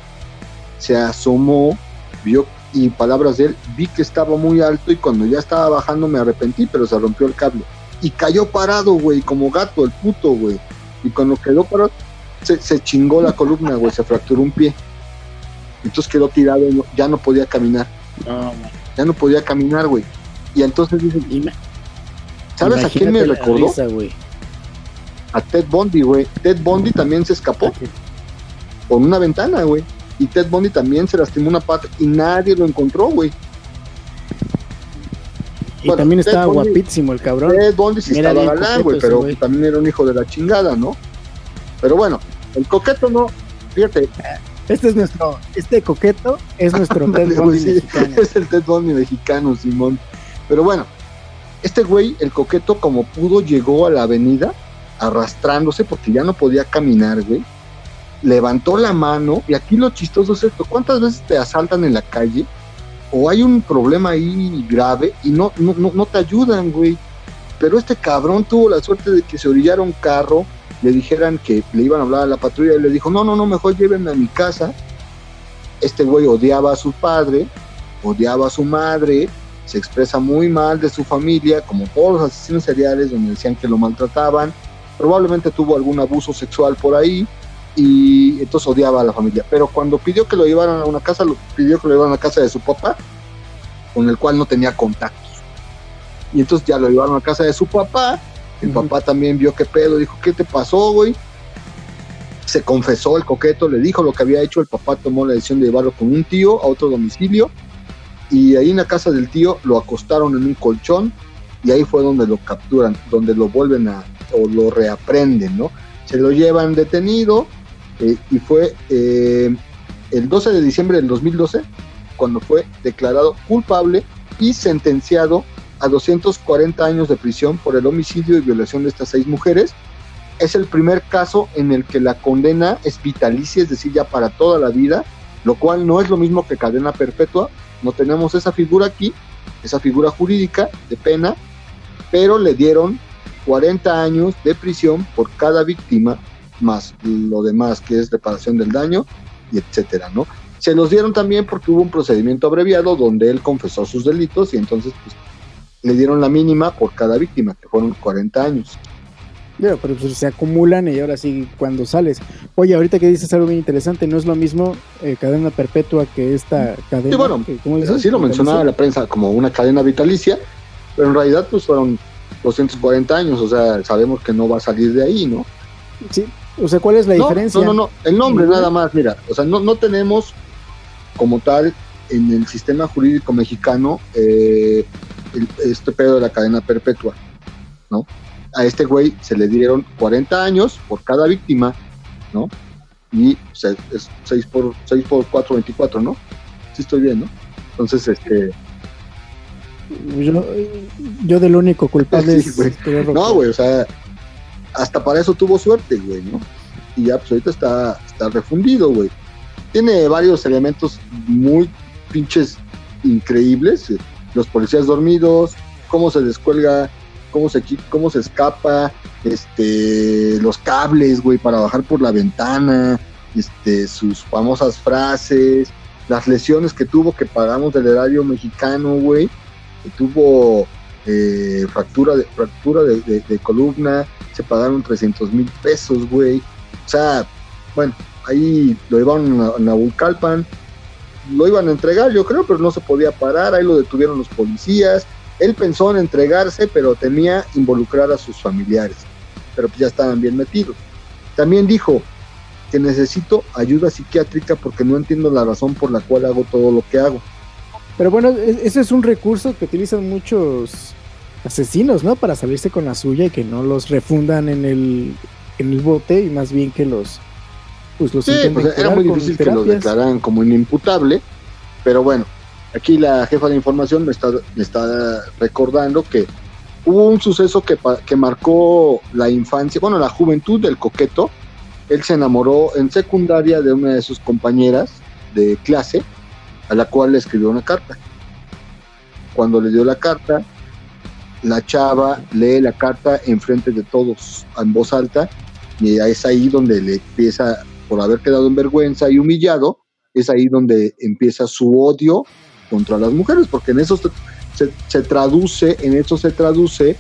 se asomó, vio y palabras de él, vi que estaba muy alto y cuando ya estaba bajando me arrepentí, pero se rompió el cable. Y cayó parado, güey, como gato, el puto, güey. Y cuando quedó parado, se, chingó la columna, güey, se fracturó un pie. Entonces quedó tirado, ya no podía caminar. ya no podía caminar, güey. Y entonces dice, ¿sabes a quién me recordó? a Ted Bundy, güey. Ted Bundy también se escapó. Por una ventana, güey. Y Ted Bundy también se lastimó una pata y nadie lo encontró, güey.
Y también estaba guapísimo el cabrón.
Ted Bundy sí estaba galán, güey, pero también era un hijo de la chingada, ¿no? Pero bueno, el coqueto no, fíjate.
Este es nuestro, este coqueto es nuestro Ted Bundy mexicano.
Es el Ted Bundy mexicano, Simón. Pero bueno, este güey, el coqueto, como pudo, llegó a la avenida arrastrándose porque ya no podía caminar, güey levantó la mano, y aquí lo chistoso es esto, ¿cuántas veces te asaltan en la calle? O hay un problema ahí grave y no, no, no, te ayudan, güey. Pero este cabrón tuvo la suerte de que se orillara un carro, le dijeran que le iban a hablar a la patrulla y le dijo, no, no, no, mejor llévenme a mi casa. Este güey odiaba a su padre, odiaba a su madre, se expresa muy mal de su familia, como todos los asesinos seriales donde decían que lo maltrataban. Probablemente tuvo algún abuso sexual por ahí y entonces odiaba a la familia. Pero cuando pidió que lo llevaran a una casa, lo pidió que lo llevaran a casa de su papá, con el cual no tenía contactos. Y entonces ya lo llevaron a casa de su papá. El papá también vio qué pedo, dijo, ¿qué te pasó, güey? Se confesó el coqueto, le dijo lo que había hecho. El papá tomó la decisión de llevarlo con un tío a otro domicilio. Y ahí en la casa del tío lo acostaron en un colchón. Y ahí fue donde lo capturan, donde lo vuelven a, o lo reaprenden, ¿no? Se lo llevan detenido, eh, y fue eh, el 12 de diciembre del 2012 cuando fue declarado culpable y sentenciado a 240 años de prisión por el homicidio y violación de estas seis mujeres. Es el primer caso en el que la condena es vitalicia, es decir, ya para toda la vida, lo cual no es lo mismo que cadena perpetua. No tenemos esa figura aquí, esa figura jurídica de pena, pero le dieron 40 años de prisión por cada víctima más lo demás que es reparación del daño y etcétera, ¿no? Se los dieron también porque hubo un procedimiento abreviado donde él confesó sus delitos y entonces pues, le dieron la mínima por cada víctima, que fueron 40 años.
Pero, pero pues, se acumulan y ahora sí cuando sales. Oye, ahorita que dices algo muy interesante, no es lo mismo eh, cadena perpetua que esta cadena.
Sí, bueno, así lo mencionaba la prensa como una cadena vitalicia, pero en realidad pues fueron 240 años, o sea, sabemos que no va a salir de ahí, ¿no?
Sí, o sea, ¿cuál es la diferencia?
No, no, no, el nombre nada más, mira, o sea, no, no tenemos como tal en el sistema jurídico mexicano eh, este pedo de la cadena perpetua, ¿no? A este güey se le dieron 40 años por cada víctima, ¿no? Y es 6 por, 6 por 4, 24, ¿no? Sí estoy bien, ¿no? Entonces, este,
Yo, yo del único culpable
Sí,
es
güey.
Roca.
No, güey, o sea, hasta para eso tuvo suerte, güey, ¿no? Y ya, pues ahorita está, está refundido, güey. Tiene varios elementos muy pinches increíbles. Los policías dormidos, cómo se descuelga, cómo se, cómo se escapa, este, los cables, güey, para bajar por la ventana, este, sus famosas frases, las lesiones que tuvo que pagamos del erario mexicano, güey, que tuvo eh, fractura, de, fractura de, columna, se pagaron 300 mil pesos, güey. O sea, bueno, ahí lo llevaron a, a lo iban a entregar, yo creo, pero no se podía parar, ahí lo detuvieron los policías. Él pensó en entregarse, pero temía involucrar a sus familiares, pero pues ya estaban bien metidos. También dijo que necesito ayuda psiquiátrica porque no entiendo la razón por la cual hago todo lo que hago.
Pero bueno, e- ese es un recurso que utilizan muchos asesinos, ¿no? Para salirse con la suya y que no los refundan en el, en el bote y más bien que los pues los
Sí, pues era muy difícil que lo declararan como inimputable, pero bueno, aquí la jefa de información me está, me está recordando que hubo un suceso que, que marcó la infancia, bueno, la juventud del coqueto. Él se enamoró en secundaria de una de sus compañeras de clase, a la cual le escribió una carta. Cuando le dio la carta, la chava lee la carta enfrente de todos, en voz alta, y es ahí donde le empieza, por haber quedado en vergüenza y humillado, es ahí donde empieza su odio contra las mujeres, porque en eso se, se- se traduce, en eso se traduce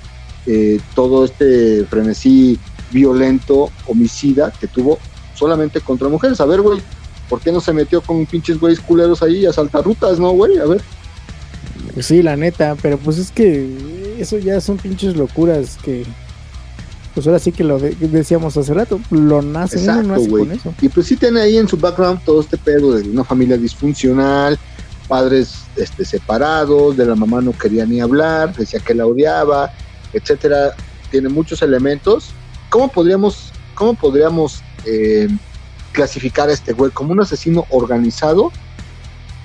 eh, todo este frenesí violento, homicida que tuvo solamente contra mujeres. A ver, güey, ¿por qué no se metió con pinches güeyes culeros ahí a saltar rutas, no, güey? A ver.
Pues sí, la neta, pero pues es que eso ya son pinches locuras que pues ahora sí que lo de- decíamos hace rato, lo nace, uno
Exacto,
nace
güey.
con eso.
Y pues sí tiene ahí en su background todo este pedo de una familia disfuncional, padres este, separados, de la mamá no quería ni hablar, decía que la odiaba, etcétera. Tiene muchos elementos. ¿Cómo podríamos, cómo podríamos eh, clasificar a este güey como un asesino organizado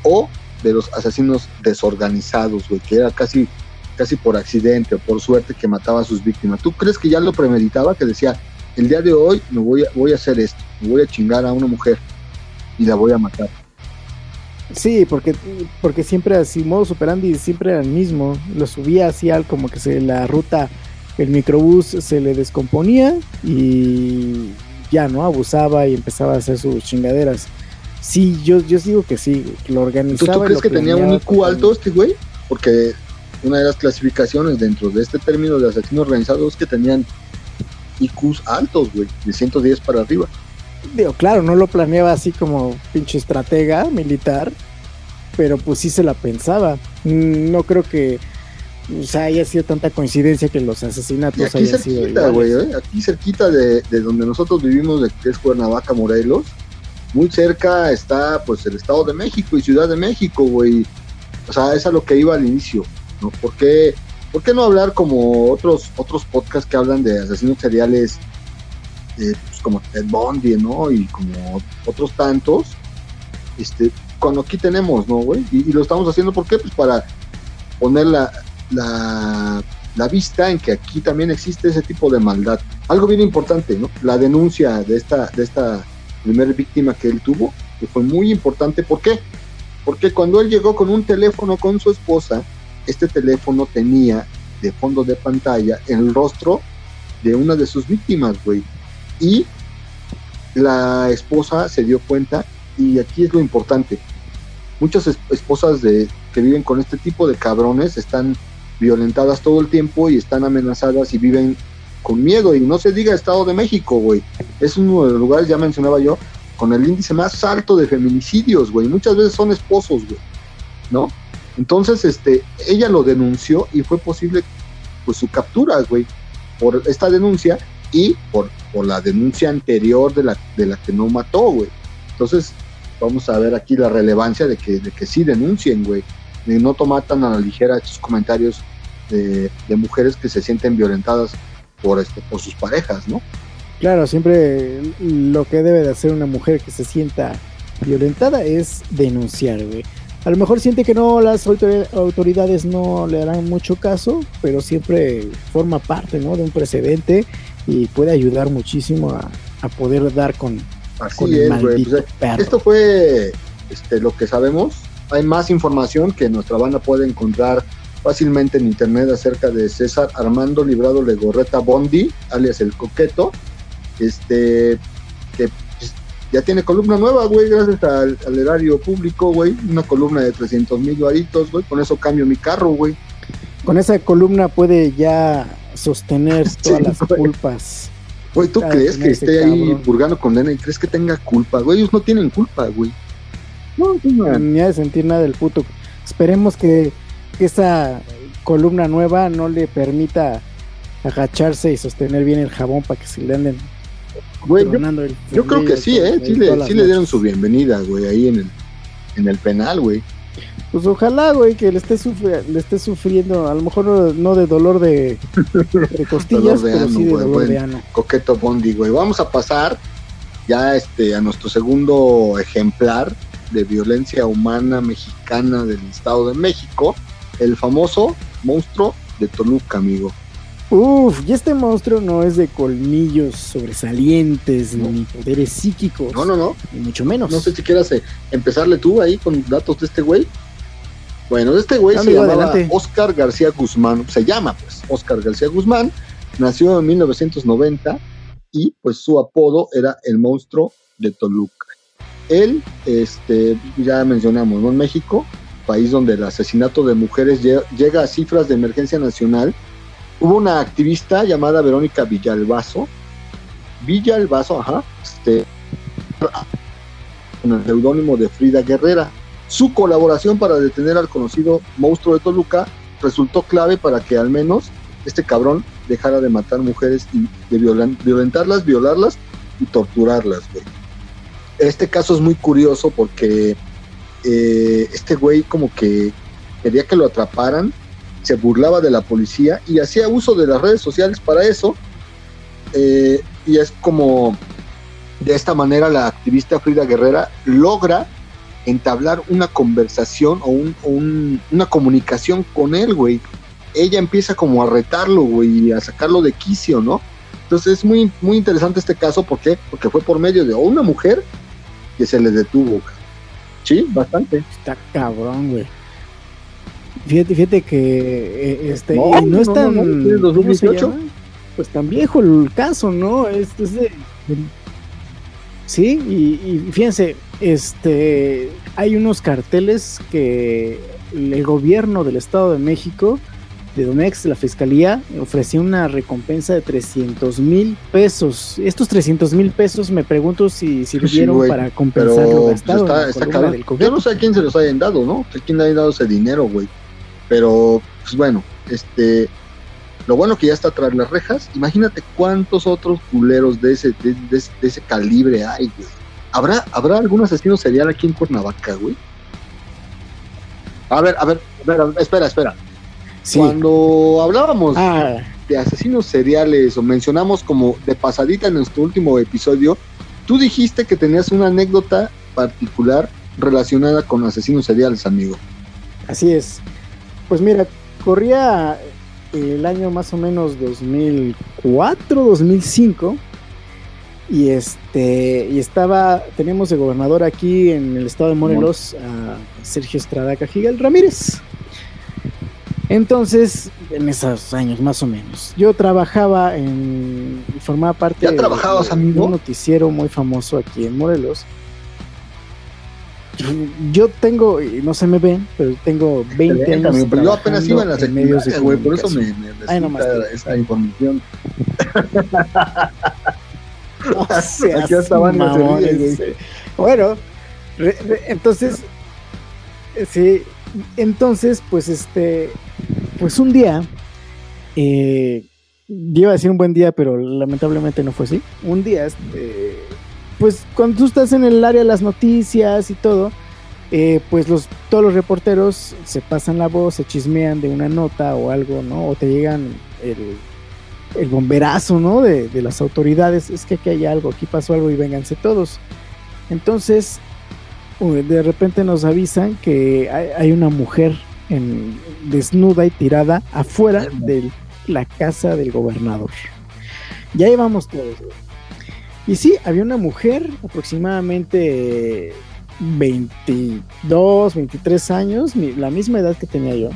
o de los asesinos desorganizados, güey, que era casi casi por accidente o por suerte que mataba a sus víctimas. ¿Tú crees que ya lo premeditaba? Que decía, el día de hoy me voy a, voy a hacer esto, me voy a chingar a una mujer y la voy a matar.
Sí, porque, porque siempre así, modo superandi siempre era el mismo. Lo subía así al como que se la ruta, el microbús se le descomponía y ya no abusaba y empezaba a hacer sus chingaderas. Sí, yo, yo digo que sí, que lo organizaba.
¿tú crees
lo
que tenía un IQ alto este güey? Porque una de las clasificaciones dentro de este término de asesino organizado es que tenían IQs altos, güey, de 110 para arriba.
Digo, claro, no lo planeaba así como pinche estratega militar, pero pues sí se la pensaba. Mm, No creo que o sea, haya sido tanta coincidencia que los
Y
asesinatos
aquí
hayan sido
cerquita, güey,
iguales.
¿eh? aquí cerquita de, de donde nosotros vivimos, de que es Cuernavaca, Morelos, muy cerca está pues el Estado de México y Ciudad de México, güey. O sea, es a lo que iba al inicio, ¿Por qué, por qué no hablar como otros, otros podcasts que hablan de asesinos seriales, eh, pues, como Ted Bundy, ¿no? Y como otros tantos, este, cuando aquí tenemos, ¿no, güey? Y, y lo estamos haciendo, ¿por qué? Pues para poner la, la, la vista en que aquí también existe ese tipo de maldad. Algo bien importante, ¿no? La denuncia de esta, de esta primera víctima que él tuvo, que fue muy importante. ¿Por qué? Porque cuando él llegó con un teléfono con su esposa, este teléfono tenía de fondo de pantalla el rostro de una de sus víctimas, güey. Y la esposa se dio cuenta, y aquí es lo importante. Muchas es- esposas de, que viven con este tipo de cabrones están violentadas todo el tiempo y están amenazadas y viven con miedo. Y no se diga Estado de México, güey. Es uno de los lugares, ya mencionaba yo, con el índice más alto de feminicidios, güey. Muchas veces son esposos, güey. ¿No? Entonces, este, ella lo denunció y fue posible, pues, su captura, güey, por esta denuncia y por, por la denuncia anterior de la, de la que no mató, güey. Entonces, vamos a ver aquí la relevancia de que, de que sí denuncien, güey. De no tomar tan a la ligera estos comentarios de, de mujeres que se sienten violentadas por, este, por sus parejas, ¿no?
Claro, siempre lo que debe de hacer una mujer que se sienta violentada es denunciar, güey. A lo mejor siente que no, las autori- autoridades no le harán mucho caso, pero siempre forma parte, ¿no? De un precedente y puede ayudar muchísimo a, a poder dar con,
Así
con
es,
maldito
Pues,
perro.
esto fue este, lo que sabemos. Hay más información que nuestra banda puede encontrar fácilmente en internet acerca de César Armando Librado Legorreta Bondi, alias el Coqueto. Este, que ya tiene columna nueva, güey, gracias al, al erario público, güey. Una columna de 300 mil varitos, güey. Con eso cambio mi carro, güey.
Con esa columna puede ya sostener todas las
güey.
culpas.
Güey, ¿tú crees que esté ahí
cabrón.
purgando condena y crees que tenga culpa? Güey, ellos no tienen culpa, güey. No, no,
Ni ha de sentir nada del puto. Esperemos que, que esa columna nueva no le permita agacharse y sostener bien el jabón para que se le anden
Güey, yo
tronando el
Yo creo que sí, ¿eh? Sí le,
las
sí le dieron su bienvenida, güey, ahí en el, en el penal, güey.
Pues ojalá, güey, que le esté, le esté sufriendo, a lo mejor no, no de dolor de, de costillas,
Dolor de
pero
ano,
sí de
güey,
dolor de
bueno.
ano.
Coqueto Bondi, güey. Vamos a pasar ya este, a nuestro segundo ejemplar de violencia humana mexicana del Estado de México, el famoso monstruo de Toluca, amigo.
Uf, y este monstruo no es de colmillos sobresalientes,
No.
ni poderes psíquicos,
No, no, no.
ni mucho menos.
No sé si quieras eh, empezarle tú ahí con datos de este güey. Bueno, este güey se llamaba
adelante.
Oscar García Guzmán, se llama pues Oscar García Guzmán, nació en 1990 y pues su apodo era el monstruo de Toluca. Él, este, ya mencionamos, ¿no? En México, país donde el asesinato de mujeres lle- llega a cifras de emergencia nacional, hubo una activista llamada Verónica Villalbazo, Villalbazo, ajá, este, con el seudónimo de Frida Guerrera. Su colaboración para detener al conocido monstruo de Toluca resultó clave para que al menos este cabrón dejara de matar mujeres y de violentarlas, violarlas y torturarlas, güey. Este caso es muy curioso porque eh, este güey como que quería que lo atraparan, se burlaba de la policía y hacía uso de las redes sociales para eso. Eh, y es como de esta manera la activista Frida Guerrera logra entablar una conversación o, un- una comunicación con él, güey. Ella empieza como a retarlo, güey, a sacarlo de quicio, ¿no? Entonces es muy, muy interesante este caso, ¿por qué? Porque fue por medio de una mujer que se le detuvo. Sí, bastante.
Está cabrón, güey. Fíjate, fíjate que eh, este
No,
no, es tan
no, no, ¿es
¿cómo se
2018?
llama? pues tan viejo el caso, ¿no? Es, es de- sí, y, y fíjense, este hay unos carteles que el gobierno del Estado de México, de Domex, la fiscalía, ofrecía una recompensa de 300 mil pesos. Estos 300 mil pesos me pregunto si sirvieron
güey,
para compensar lo gastado
está, está
del
Yo no sé a quién se los hayan dado, ¿no? A quién le hayan dado ese dinero, güey. Pero, pues bueno, este. Lo bueno que ya está tras las rejas. Imagínate cuántos otros culeros de ese, de, de ese- de ese calibre hay, güey. ¿Habrá, ¿Habrá algún asesino serial aquí en Cuernavaca, güey? A ver, a ver, a ver, a ver, espera, espera.
Sí.
Cuando hablábamos
Ah,
de asesinos seriales o mencionamos como de pasadita en nuestro último episodio, tú dijiste que tenías una anécdota particular relacionada con asesinos seriales, amigo.
Así es. Pues mira, corría el año más o menos 2004, 2005 y este y estaba tenemos de gobernador aquí en el estado de Morelos a Sergio Estrada Cajigal Ramírez. Entonces, en esos años más o menos, yo trabajaba en formaba parte
¿Ya
de-
trabajabas,
de
amigo?
un noticiero muy famoso aquí en Morelos. Yo tengo, no se me ven, pero tengo 20
Excelente,
años.
pero yo apenas iba en la secundaria, güey, por eso me, me
Ay, no más
esa información.
No seas
Aquí se
mamón,
ríe.
Bueno, re- re- entonces, eh, sí, entonces, pues este, pues un día, eh, iba a decir un buen día, pero lamentablemente no fue así. Un día, este, pues cuando tú estás en el área de las noticias y todo, eh, pues los, todos los reporteros se pasan la voz, se chismean de una nota o algo, ¿no? O te llegan el, el bomberazo, ¿no? De, de las autoridades. Es que aquí hay algo, aquí pasó algo y vénganse todos. Entonces, de repente nos avisan que hay, hay una mujer en, desnuda y tirada afuera de la casa del gobernador. Ya íbamos todos. Y sí, había una mujer aproximadamente 22, 23 años, la misma edad que tenía yo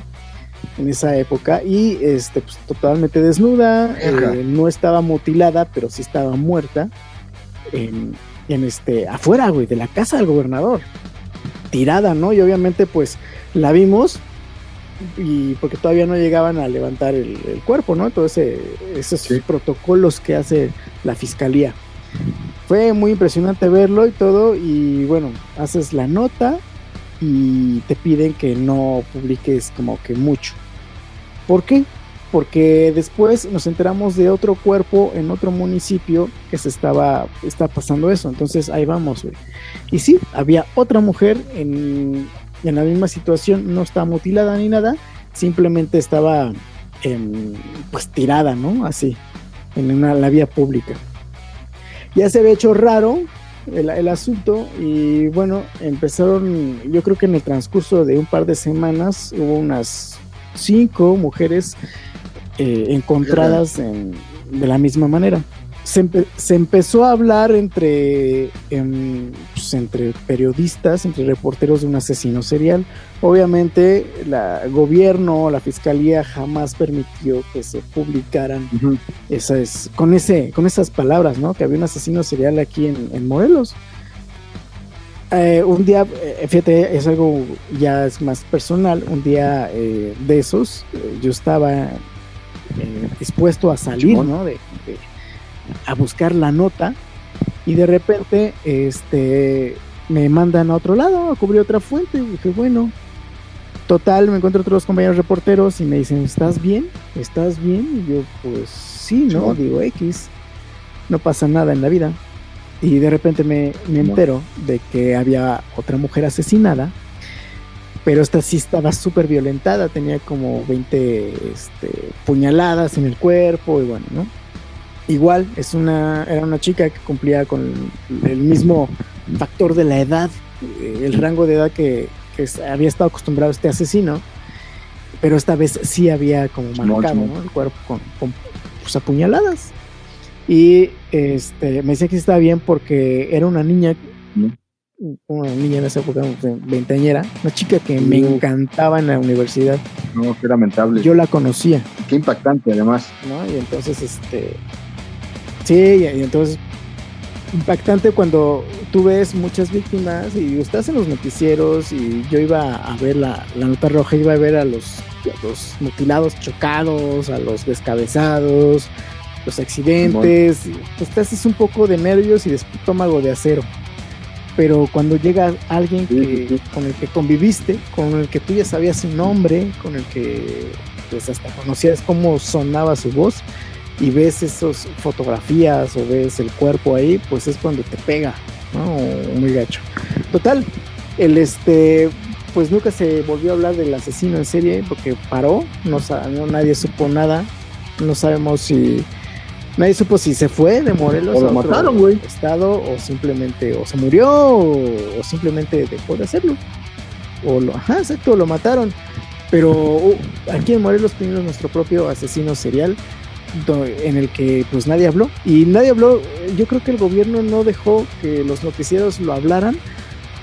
en esa época y este pues, totalmente desnuda, eh, no estaba mutilada, pero sí estaba muerta en, en este afuera, güey, de la casa del gobernador. Tirada, ¿no? Y obviamente pues la vimos y porque todavía no llegaban a levantar el, el cuerpo, ¿no? Entonces, esos
Sí.
protocolos que hace la fiscalía. Fue muy impresionante verlo y todo, y bueno, haces la nota y te piden que no publiques como que mucho. ¿Por qué? Porque después nos enteramos de otro cuerpo en otro municipio que se estaba, está pasando eso. Entonces ahí vamos, güey. Y sí, había otra mujer en, en la misma situación, no estaba mutilada ni nada, simplemente estaba em, pues tirada, ¿no? Así, en una, la vía pública. Ya se había hecho raro el, asunto y bueno, empezaron, yo creo que en el transcurso de un par de semanas hubo unas cinco mujeres eh, encontradas en- de la misma manera. Se, empe- se empezó a hablar entre, em, pues, entre periodistas, entre reporteros de un asesino serial. Obviamente, la gobierno, la fiscalía jamás permitió que se publicaran esas, con, ese, con esas palabras, ¿no? Que había un asesino serial aquí en, en Morelos. Eh, un día, eh, fíjate, es algo ya es más personal. Un día eh, de esos, eh, yo estaba dispuesto a salir. ¿no? De, de- a buscar la nota y de repente, este, me mandan a otro lado a cubrir otra fuente. Y dije, bueno, total, me encuentro otros compañeros reporteros y me dicen, ¿estás bien? ¿Estás bien? Y yo, pues sí, ¿no? Digo, X, no pasa nada en la vida. Y de repente me, me entero de que había otra mujer asesinada, pero esta sí estaba súper violentada, tenía como 20 este, puñaladas en el cuerpo y bueno, ¿no? Igual, es una, era una chica que cumplía con el mismo factor de la edad, eh, el rango de edad que, que había estado acostumbrado este asesino, pero esta vez sí había como marcado. ¿no? el cuerpo con, con, pues, apuñaladas. Y este, me decía que estaba bien porque era una niña,
Mm.
una niña en esa época, veinteañera, una chica que me encantaba en la universidad.
No, qué lamentable.
Yo la conocía.
Qué impactante, además.
¿no? Y entonces, este, sí, y, y entonces, impactante cuando tú ves muchas víctimas y estás en los noticieros y yo iba a ver la, la nota roja, iba a ver a los, a los mutilados chocados, a los descabezados, los accidentes, y, pues te haces un poco de nervios y de estómago de acero. Pero cuando llega alguien
Sí,
que,
sí, sí.
con el que conviviste, con el que tú ya sabías su nombre, con el que pues hasta conocías cómo sonaba su voz y ves esas fotografías o ves el cuerpo ahí, pues es cuando te pega, ¿no? Muy gacho. Total, el este, pues nunca se volvió a hablar del asesino en serie porque paró, no, no nadie supo nada, no sabemos si nadie supo si se fue de Morelos
O lo
a otro
mataron, güey.
estado o simplemente o se murió o, o simplemente dejó de hacerlo o lo, ajá, exacto, lo mataron. Pero uh, aquí en Morelos tenemos nuestro propio asesino serial en el que pues nadie habló y nadie habló, yo creo que el gobierno no dejó que los noticieros lo hablaran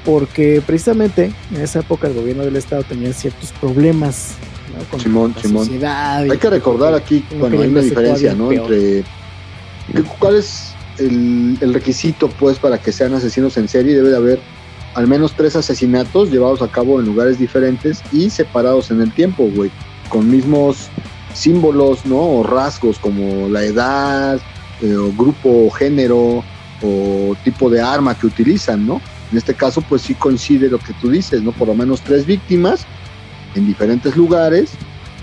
porque precisamente en esa época el gobierno del estado tenía ciertos problemas ¿no? con
Simón,
la
Simón.
sociedad
Hay que recordar aquí,
no
bueno, hay una diferencia, ¿no?
peor.
Entre. ¿qué- ¿Cuál es el, el requisito, pues, para que sean asesinos en serie? Debe de haber al menos tres asesinatos llevados a cabo en lugares diferentes y separados en el tiempo, güey. Con mismos símbolos, ¿no? O rasgos como la edad, eh, o grupo, o género, o tipo de arma que utilizan, ¿no? En este caso, pues sí coincide lo que tú dices, ¿no? Por lo menos tres víctimas en diferentes lugares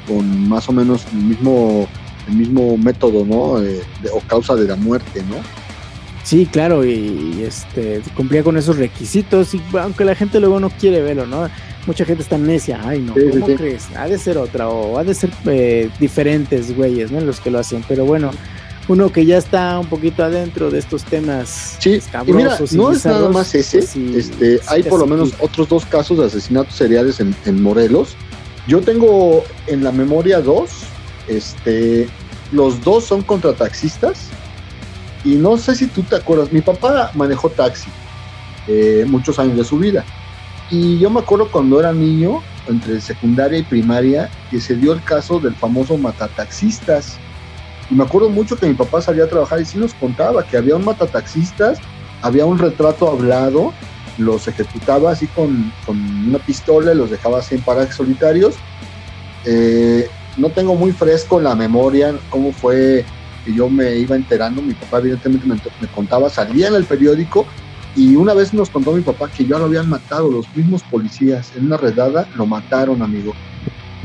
con más o menos el mismo el mismo método, ¿no? O causa de la muerte, ¿no?
Sí, claro, y este cumplía con esos requisitos, y aunque la gente luego no quiere verlo, ¿no? Mucha gente está necia, ay no,
Sí,
¿cómo
sí.
crees? Ha de ser otra, o ha de ser eh, diferentes güeyes, ¿no? Los que lo hacen, pero bueno, uno que ya está un poquito adentro de estos temas
Sí, y mira,
y
no es nada más ese,
pues sí,
este, hay por lo menos otros dos casos de asesinatos seriales en, en Morelos. Yo tengo en la memoria dos, este, los dos son contra taxistas y no sé si tú te acuerdas, mi papá manejó taxi eh, muchos años de su vida y yo me acuerdo cuando era niño, entre secundaria y primaria, que se dio el caso del famoso matataxistas. Y me acuerdo mucho que mi papá salía a trabajar y sí nos contaba que había un matataxistas, había un retrato hablado, los ejecutaba así con, con una pistola y los dejaba así en parajes solitarios. Eh, no tengo muy fresco la memoria cómo fue que yo me iba enterando. Mi papá, evidentemente, me, me contaba, salía en el periódico y una vez nos contó mi papá que ya lo habían matado los mismos policías en una redada, lo mataron, amigo.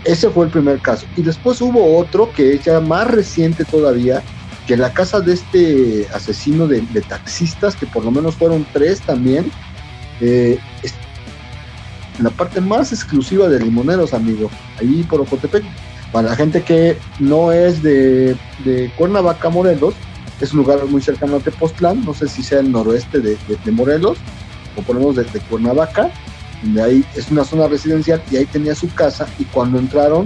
Ese fue el primer caso. Y después hubo otro que es ya más reciente todavía, que en la casa de este asesino de, taxistas, que por lo menos fueron tres también, eh, la parte más exclusiva de Limoneros, amigo, ahí por Ocotepec. Para la gente que no es de, de Cuernavaca, Morelos, es un lugar muy cercano a Tepoztlán, no sé si sea el noroeste de, de- de Morelos, o por lo menos de, de Cuernavaca, donde ahí es una zona residencial y ahí tenía su casa y cuando entraron,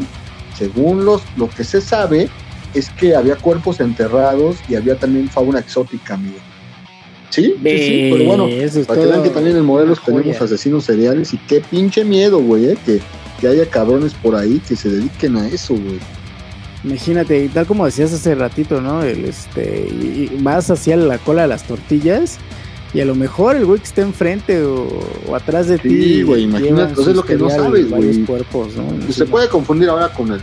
según los, lo que se sabe, es que había cuerpos enterrados y había también fauna exótica, amigo. Sí, sí, sí, pero bueno,
es
para que vean que también en Morelos tenemos asesinos seriales y qué pinche miedo, güey, eh, que, que haya cabrones por ahí que se dediquen a eso, güey.
Imagínate, y tal como decías hace ratito, ¿no? El, este, y, y vas hacia la cola de las tortillas y a lo mejor el güey que está enfrente o, o atrás de
Sí,
ti.
güey, imagínate, entonces
su
lo que no sabes, güey.
cuerpos, ¿no?
Pues se puede confundir ahora con el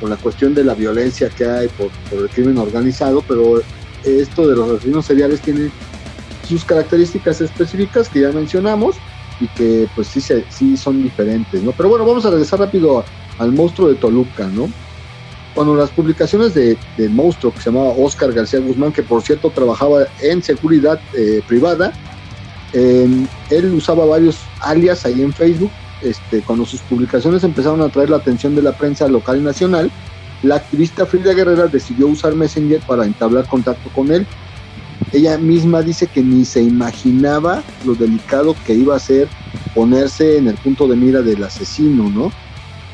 con la cuestión de la violencia que hay por, por el crimen organizado, pero esto de los asesinos seriales tiene sus características específicas que ya mencionamos y que pues sí, se, sí son diferentes, ¿no? Pero bueno, vamos a regresar rápido al monstruo de Toluca, ¿no? Cuando las publicaciones de, del monstruo que se llamaba Oscar García Guzmán, que por cierto trabajaba en seguridad eh, privada, eh, él usaba varios alias ahí en Facebook este, cuando sus publicaciones empezaron a atraer la atención de la prensa local y nacional, la activista Frida Guerrera decidió usar Messenger para entablar contacto con él. Ella misma dice que ni se imaginaba lo delicado que iba a ser ponerse en el punto de mira del asesino, ¿no?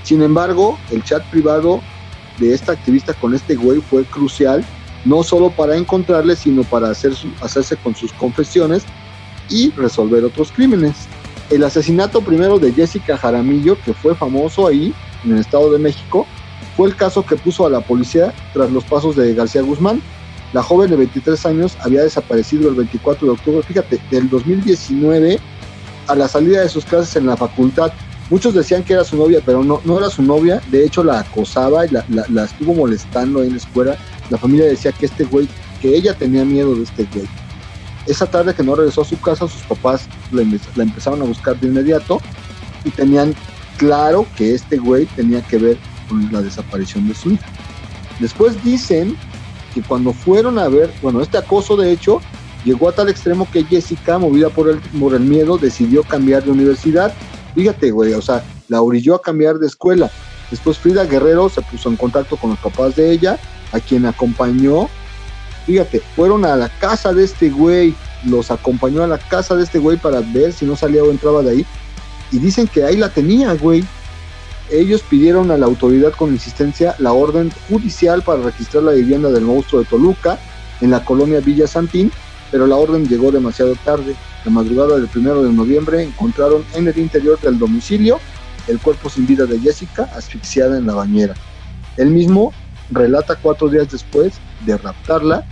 Sin embargo, el chat privado de esta activista con este güey fue crucial, no solo para encontrarle, sino para hacer su- hacerse con sus confesiones y resolver otros crímenes el asesinato primero de Jessica Jaramillo, que fue famoso ahí en el Estado de México, fue el caso que puso a la policía tras los pasos de García Guzmán. La joven de 23 años había desaparecido el 24 de octubre, fíjate, del 2019 a la salida de sus clases en la facultad. Muchos decían que era su novia, pero no, no era su novia. De hecho, la acosaba y la, la- estuvo molestando en la escuela. La familia decía que este güey, que ella tenía miedo de este güey. Esa tarde que no regresó a su casa, sus papás la empezaron a buscar de inmediato y tenían claro que este güey tenía que ver con la desaparición de su hija. Después dicen que cuando fueron a ver, bueno, este acoso de hecho llegó a tal extremo que Jessica, movida por el, por el miedo, decidió cambiar de universidad. Fíjate, güey, o sea, la orilló a cambiar de escuela. Después Frida Guerrero se puso en contacto con los papás de ella, a quien acompañó Fíjate, fueron a la casa de este güey, los acompañó a la casa de este güey para ver si no salía o entraba de ahí. Y dicen que ahí la tenía, güey. Ellos pidieron a la autoridad con insistencia la orden judicial para registrar la vivienda del monstruo de Toluca en la colonia Villa Santín, pero la orden llegó demasiado tarde. La madrugada del primero de noviembre encontraron en el interior del domicilio el cuerpo sin vida de Jessica asfixiada en la bañera. Él mismo relata cuatro días después de raptarla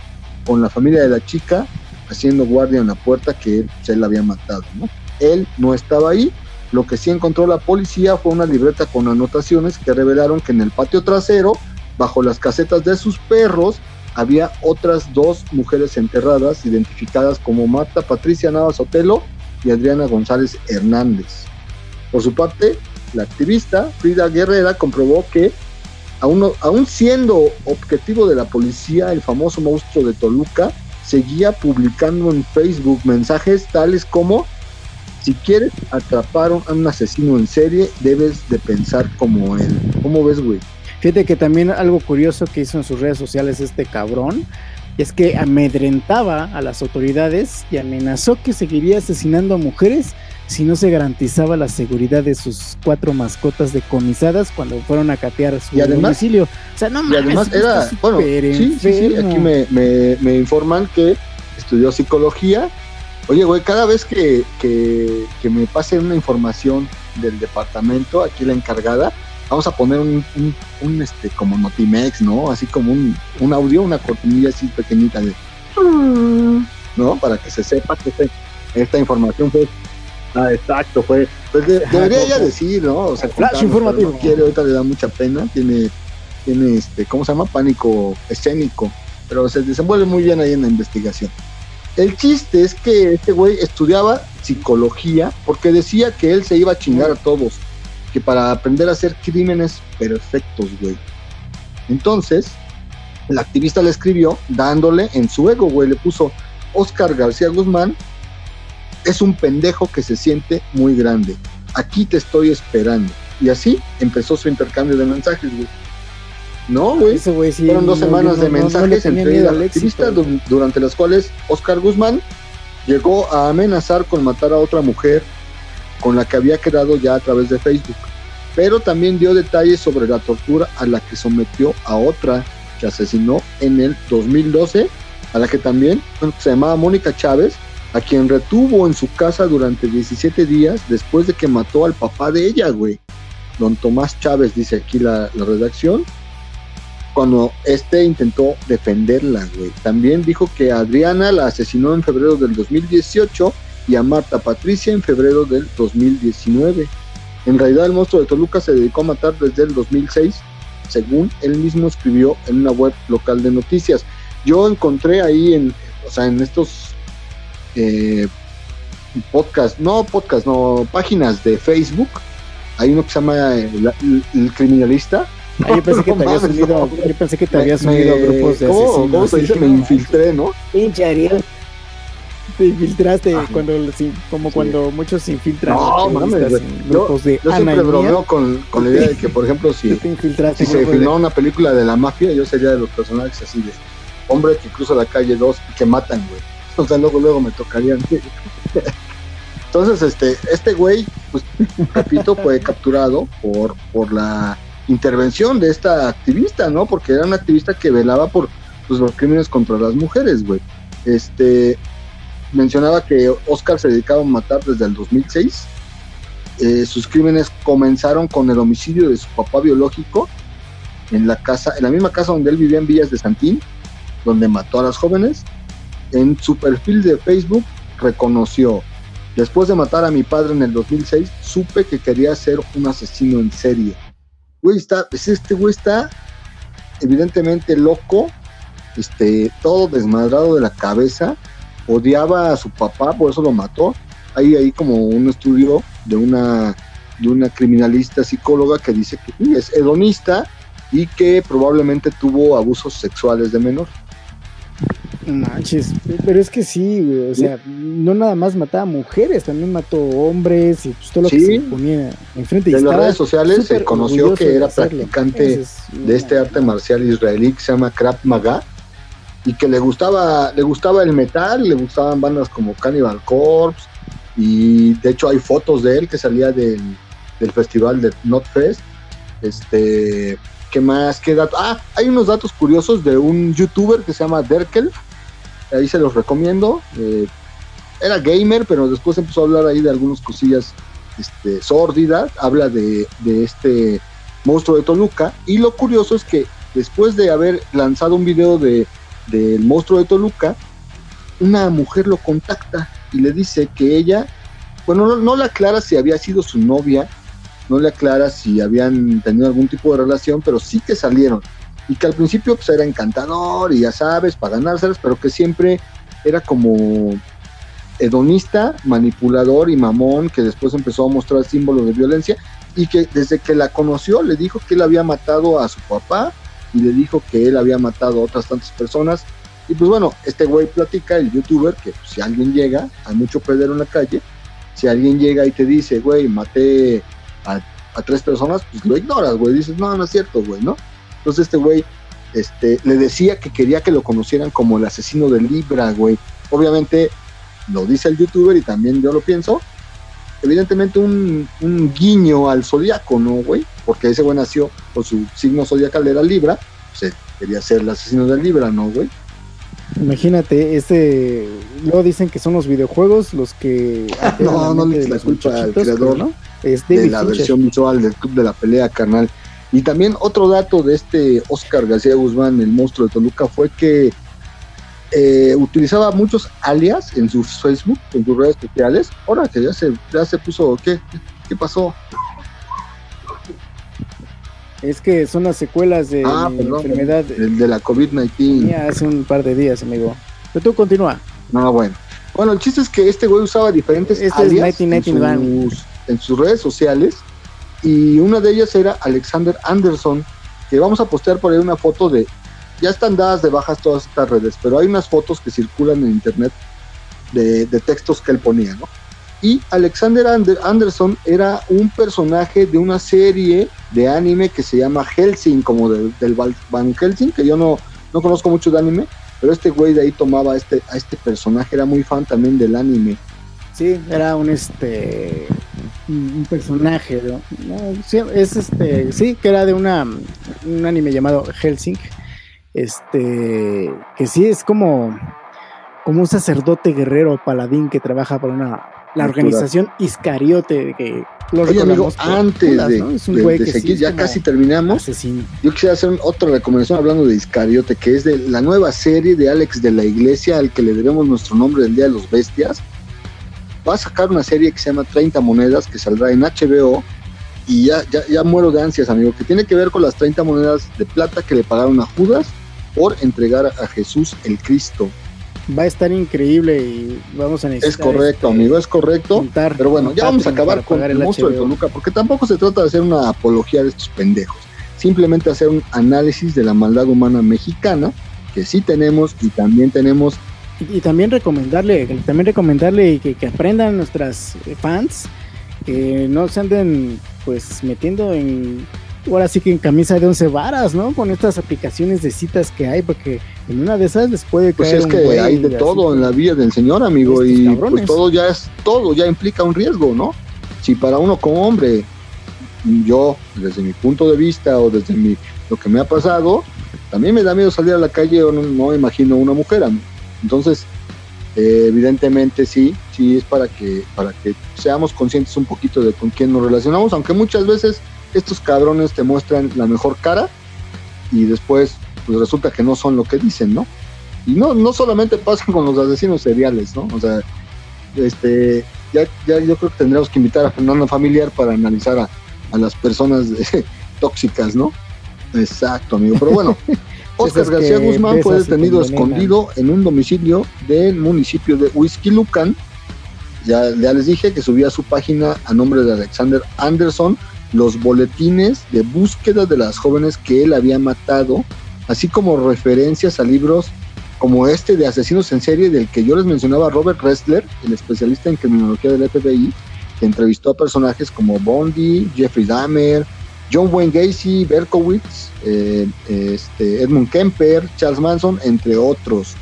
con la familia de la chica haciendo guardia en la puerta que él, se la había matado. ¿no? Él no estaba ahí. Lo que sí encontró la policía fue una libreta con anotaciones que revelaron que en el patio trasero, bajo las casetas de sus perros, había otras dos mujeres enterradas, identificadas como Marta Patricia Navas Otelo y Adriana González Hernández. Por su parte, la activista Frida Guerrera comprobó que aún, siendo objetivo de la policía, el famoso monstruo de Toluca seguía publicando en Facebook mensajes tales como si quieres atrapar a un asesino en serie, debes de pensar como él. ¿Cómo ves, güey?
Fíjate que también algo curioso que hizo en sus redes sociales este cabrón es que amedrentaba a las autoridades y amenazó que seguiría asesinando a mujeres si no se garantizaba la seguridad de sus cuatro mascotas decomisadas cuando fueron a catear su
Y además-
domicilio. O sea, no
Y además era, bueno, sí, sí, sí, aquí me, me, me informan que estudió psicología. Oye, güey, cada vez que, que, que me pase una información del departamento, aquí la encargada, vamos a poner un, un, un, este, como Notimex, ¿no? Así como un, un audio, una cortinilla así pequeñita de... ¿No? Para que se sepa que este- esta información fue... Ah, exacto, fue... Pues de- debería ya decir, ¿no? O sea,
Flash informativo.
No quiere, ahorita le da mucha pena, tiene tiene este, ¿cómo se llama? Pánico escénico, pero se desenvuelve muy bien ahí en la investigación. El chiste es que este güey estudiaba psicología porque decía que él se iba a chingar a todos, que para aprender a hacer crímenes perfectos, güey. Entonces, el activista le escribió dándole en su ego, güey, le puso Oscar García Guzmán es un pendejo que se siente muy grande. Aquí te estoy esperando. Y así empezó su intercambio de mensajes, güey. No, güey.
Ese güey sí,
Fueron dos
no,
semanas
no,
de
no
mensajes entre
al
activista
éxito.
durante las cuales Oscar Guzmán llegó a amenazar con matar a otra mujer con la que había quedado ya a través de Facebook. Pero también dio detalles sobre la tortura a la que sometió a otra que asesinó en el 2012, a la que también se llamaba Mónica Chávez, a quien retuvo en su casa durante 17 días después de que mató al papá de ella, güey. Don Tomás Chávez, dice aquí la, redacción, cuando este intentó defenderla, güey. También dijo que Adriana la asesinó en febrero del 2018 y a Marta Patricia en febrero del 2019. En realidad el monstruo de Toluca se dedicó a matar desde el 2006, según él mismo escribió en una web local de noticias. Yo encontré ahí en, o sea, en estos eh, podcast, no podcast, no páginas de Facebook, hay uno que se llama eh, el, el criminalista.
Ah, yo pensé que
No
te habías
mames,
unido,
no.
yo pensé que te habías unido a grupos de
¿cómo,
asesinos.
¿Cómo se dice? Me
no,
infiltré, ¿no?
Pinche Ariel. Te infiltraste
Ajá.
cuando, sí, como
Sí.
cuando muchos se infiltran
No, mames,
en
Yo-
de
siempre bromeo con, con la idea de que, por ejemplo, si,
te
se
de-
filmó una película de la mafia, yo sería de los personajes así de hombre que cruza la calle dos y que matan, güey. O sea, luego, luego me tocarían. Entonces, este, este güey, pues, repito, fue capturado por, por la intervención de esta activista, ¿no? Porque era una activista que velaba por pues, los crímenes contra las mujeres, güey. Este, mencionaba que Oscar se dedicaba a matar desde el 2006. Eh, sus crímenes comenzaron con el homicidio de su papá biológico en la casa, en la misma casa donde él vivía en Villas de Santín, donde mató a las jóvenes. En su perfil de Facebook reconoció, después de matar a mi padre en el 2006, supe que quería ser un asesino en serie. Güey, está, este güey está evidentemente loco, este, todo desmadrado de la cabeza, odiaba a su papá, por eso lo mató. Hay ahí como un estudio de una, de una criminalista psicóloga que dice que sí, es hedonista y que probablemente tuvo abusos sexuales de menor.
Manches, pero es que sí, güey, o sea, no nada más mataba mujeres, también mató hombres y pues todo lo que se ponía enfrente.
En las redes sociales se conoció que era practicante de este arte marcial israelí que se llama Krav Maga y que le gustaba le gustaba el metal, le gustaban bandas como Cannibal Corpse y de hecho hay fotos de él que salía del, del festival de Notfest. Este, ¿qué más? ¿Qué? Ah, hay unos datos curiosos de un youtuber que se llama Derkel. Ahí se los recomiendo. Eh, era gamer, pero después empezó a hablar ahí de algunas cosillas este, sórdidas. Habla de, de este monstruo de Toluca. Y lo curioso es que después de haber lanzado un video de del monstruo de Toluca, una mujer lo contacta y le dice que ella, bueno, no, no le aclara si había sido su novia, no le aclara si habían tenido algún tipo de relación, pero sí que salieron. Y que al principio pues era encantador y ya sabes, para ganárselas, pero que siempre era como hedonista, manipulador y mamón, que después empezó a mostrar símbolos de violencia y que desde que la conoció le dijo que él había matado a su papá y le dijo que él había matado a otras tantas personas. Y pues bueno, este güey platica, el youtuber, que si alguien llega, hay mucho pedero en la calle, si alguien llega y te dice, güey, maté a, a tres personas, pues lo ignoras, güey, dices, no, no es cierto, güey, ¿no? Entonces este güey este, le decía que quería que lo conocieran como el asesino de Libra, güey. Obviamente lo dice el youtuber y también yo lo pienso. Evidentemente un, un guiño al zodiaco, ¿no, güey? Porque ese güey nació con su signo zodiacal era Libra, pues quería ser el asesino de Libra, ¿no, güey?
Imagínate, este. Luego dicen que son los videojuegos los que.
no, no le la culpa al creador ¿no? Es de la versión visual del Club de la Pelea, carnal. Y también otro dato de este Oscar García Guzmán, el monstruo de Toluca, fue que eh, utilizaba muchos alias en sus Facebook, en sus redes sociales. Ahora que ya se, ya se puso, ¿qué? ¿Qué pasó?
Es que son las secuelas de
ah,
la enfermedad.
De, la COVID-19.
Ya hace un par de días, amigo. Pero tú continúa.
No, bueno. Bueno, el chiste es que este güey usaba diferentes este alias en, sus, en sus redes sociales y una de ellas era Alexander Anderson, que vamos a postear por ahí una foto de, ya están dadas de bajas todas estas redes, pero hay unas fotos que circulan en internet de, textos que él ponía, ¿no? Y Alexander Anderson era un personaje de una serie de anime que se llama Helsing, como del Van Helsing, que yo no, no conozco mucho de anime, pero este güey de ahí tomaba este, a este personaje, era muy fan también del anime.
Sí, era un este un personaje, ¿no? sí, es este, sí, que era de una un anime llamado Helsing, este, que sí es como como un sacerdote guerrero paladín que trabaja para una la organización Iscariote que
lo Oye, amigo, antes de, seguir, ya casi terminamos. Yo quisiera hacer otra recomendación hablando de Iscariote, que es de la nueva serie de Alex de la Iglesia, al que le debemos nuestro nombre del Día de los Bestias. Va a sacar una serie que se llama 30 monedas que saldrá en HBO y ya, ya, ya muero de ansias, amigo, que tiene que ver con las 30 monedas de plata que le pagaron a Judas por entregar a Jesús el Cristo.
Va a estar increíble y vamos a necesitar.
Es correcto, este, amigo, es correcto. pero bueno, ya vamos a acabar con el monstruo de Toluca, porque tampoco se trata de hacer una apología de estos pendejos. Simplemente hacer un análisis de la maldad humana mexicana, que sí tenemos y también tenemos
y, también recomendarle, también recomendarle que, que aprendan nuestras fans, que no se anden pues metiendo en ahora sí que en camisa de once varas, ¿no? Con estas aplicaciones de citas que hay, porque en una de esas les puede
pues es que hay de todo en la vida del señor, amigo, y pues todo ya es, todo ya implica un riesgo, ¿no? Si para uno como hombre, yo, desde mi punto de vista o desde mi, lo que me ha pasado, también me da miedo salir a la calle o no, no imagino una mujer, entonces, eh, evidentemente sí, sí es para que, para que seamos conscientes un poquito de con quién nos relacionamos, aunque muchas veces estos cabrones te muestran la mejor cara y después pues resulta que no son lo que dicen, ¿no? Y no, no solamente pasa con los asesinos seriales, ¿no? O sea, este, ya, ya yo creo que tendremos que invitar a Fernando Familiar para analizar a, a las personas tóxicas, ¿no? Exacto, amigo. Pero bueno, Oscar García Guzmán fue detenido escondido en un domicilio del municipio de Lucan. Ya, ya les dije que subía su página a nombre de Alexander Anderson los boletines de búsqueda de las jóvenes que él había matado, así como referencias a libros como este de Asesinos en Serie, del que yo les mencionaba Robert Ressler, el especialista en criminología del FBI, que entrevistó a personajes como Bondi, Jeffrey Dahmer, John Wayne Gacy, Berkowitz, eh, este, Edmund Kemper, Charles Manson, entre otros.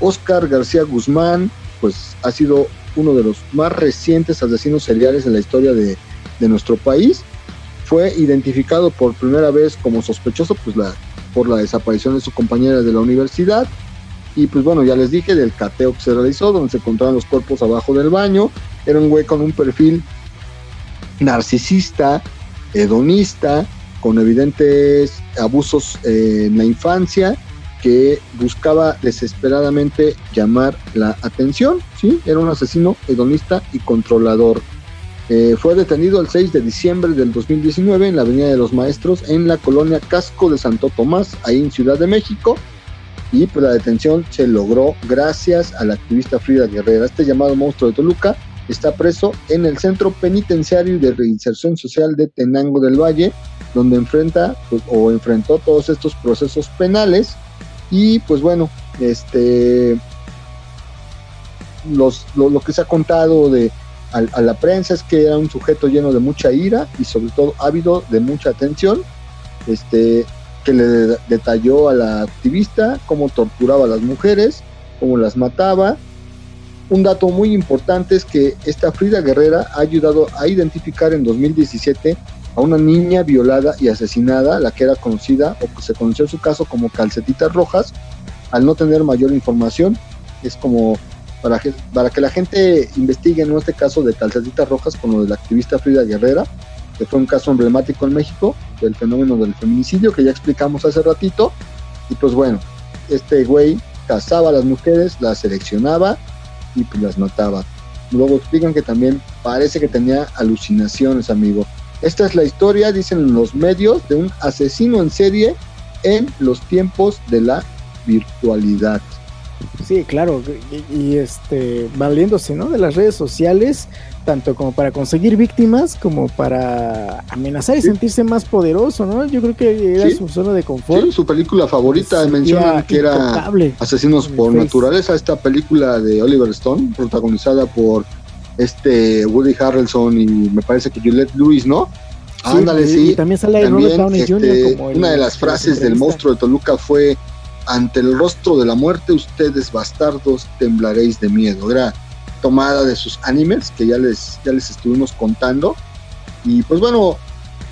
Oscar García Guzmán, pues ha sido uno de los más recientes asesinos seriales en la historia de, nuestro país. Fue identificado por primera vez como sospechoso pues la, por la desaparición de su compañera de la universidad. Y pues bueno, ya les dije del cateo que se realizó, donde se encontraban los cuerpos abajo del baño. Era un güey con un perfil narcisista, hedonista, con evidentes abusos eh, en la infancia, que buscaba desesperadamente llamar la atención, ¿sí? Era un asesino hedonista y controlador. Eh, fue detenido el 6 de diciembre del 2019 en la Avenida de los Maestros, en la colonia Casco de Santo Tomás, ahí en Ciudad de México. Y pues la detención se logró gracias a la activista Frida Guerrera. Este llamado monstruo de Toluca está preso en el Centro Penitenciario de Reinserción Social de Tenango del Valle, donde enfrenta pues, o enfrentó todos estos procesos penales y pues bueno, este los, lo, que se ha contado de a, la prensa es que era un sujeto lleno de mucha ira y sobre todo ávido de mucha atención. Este, que le detalló a la activista cómo torturaba a las mujeres, cómo las mataba. Un dato muy importante es que esta Frida Guerrera ha ayudado a identificar en 2017 a una niña violada y asesinada, la que era conocida o que se conoció su caso como calcetitas rojas, al no tener mayor información. Es como para que, la gente investigue, en este caso de calcetitas rojas, con lo de la activista Frida Guerrera, que fue un caso emblemático en México del fenómeno del feminicidio que ya explicamos hace ratito. Y pues bueno, este güey cazaba a las mujeres, las seleccionaba y pues las mataba. Luego explican que también parece que tenía alucinaciones, amigo. Esta es la historia, dicen los medios, de un asesino en serie en los tiempos de la virtualidad.
Sí, claro, y, este valiéndose, ¿no? De las redes sociales, tanto como para conseguir víctimas, como para amenazar y sentirse más poderoso, ¿no? Yo creo que era su zona de confort.
su película favorita mencionan que era Asesinos por Naturaleza, esta película de Oliver Stone, protagonizada por este Woody Harrelson y me parece que Juliette Lewis, ¿no? Ándale, sí.
Y también sale Robert Downey
este, Jr. una de las frases del monstruo de Toluca fue ante el rostro de la muerte ustedes bastardos temblaréis de miedo. Era tomada de sus animes que ya les, ya les estuvimos contando. Y pues bueno,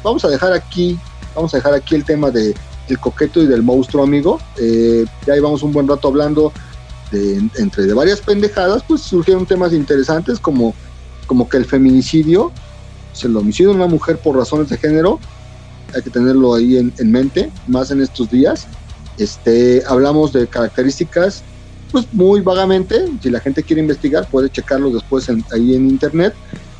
vamos a dejar aquí, vamos a dejar aquí el tema de el coqueto y del monstruo, amigo. Eh, ya llevamos un buen rato hablando de, entre de varias pendejadas, pues surgieron temas interesantes como, como que el feminicidio, el homicidio de una mujer por razones de género, hay que tenerlo ahí en, en mente, más en estos días. Este, hablamos de características, pues muy vagamente, si la gente quiere investigar puede checarlo después ahí en internet,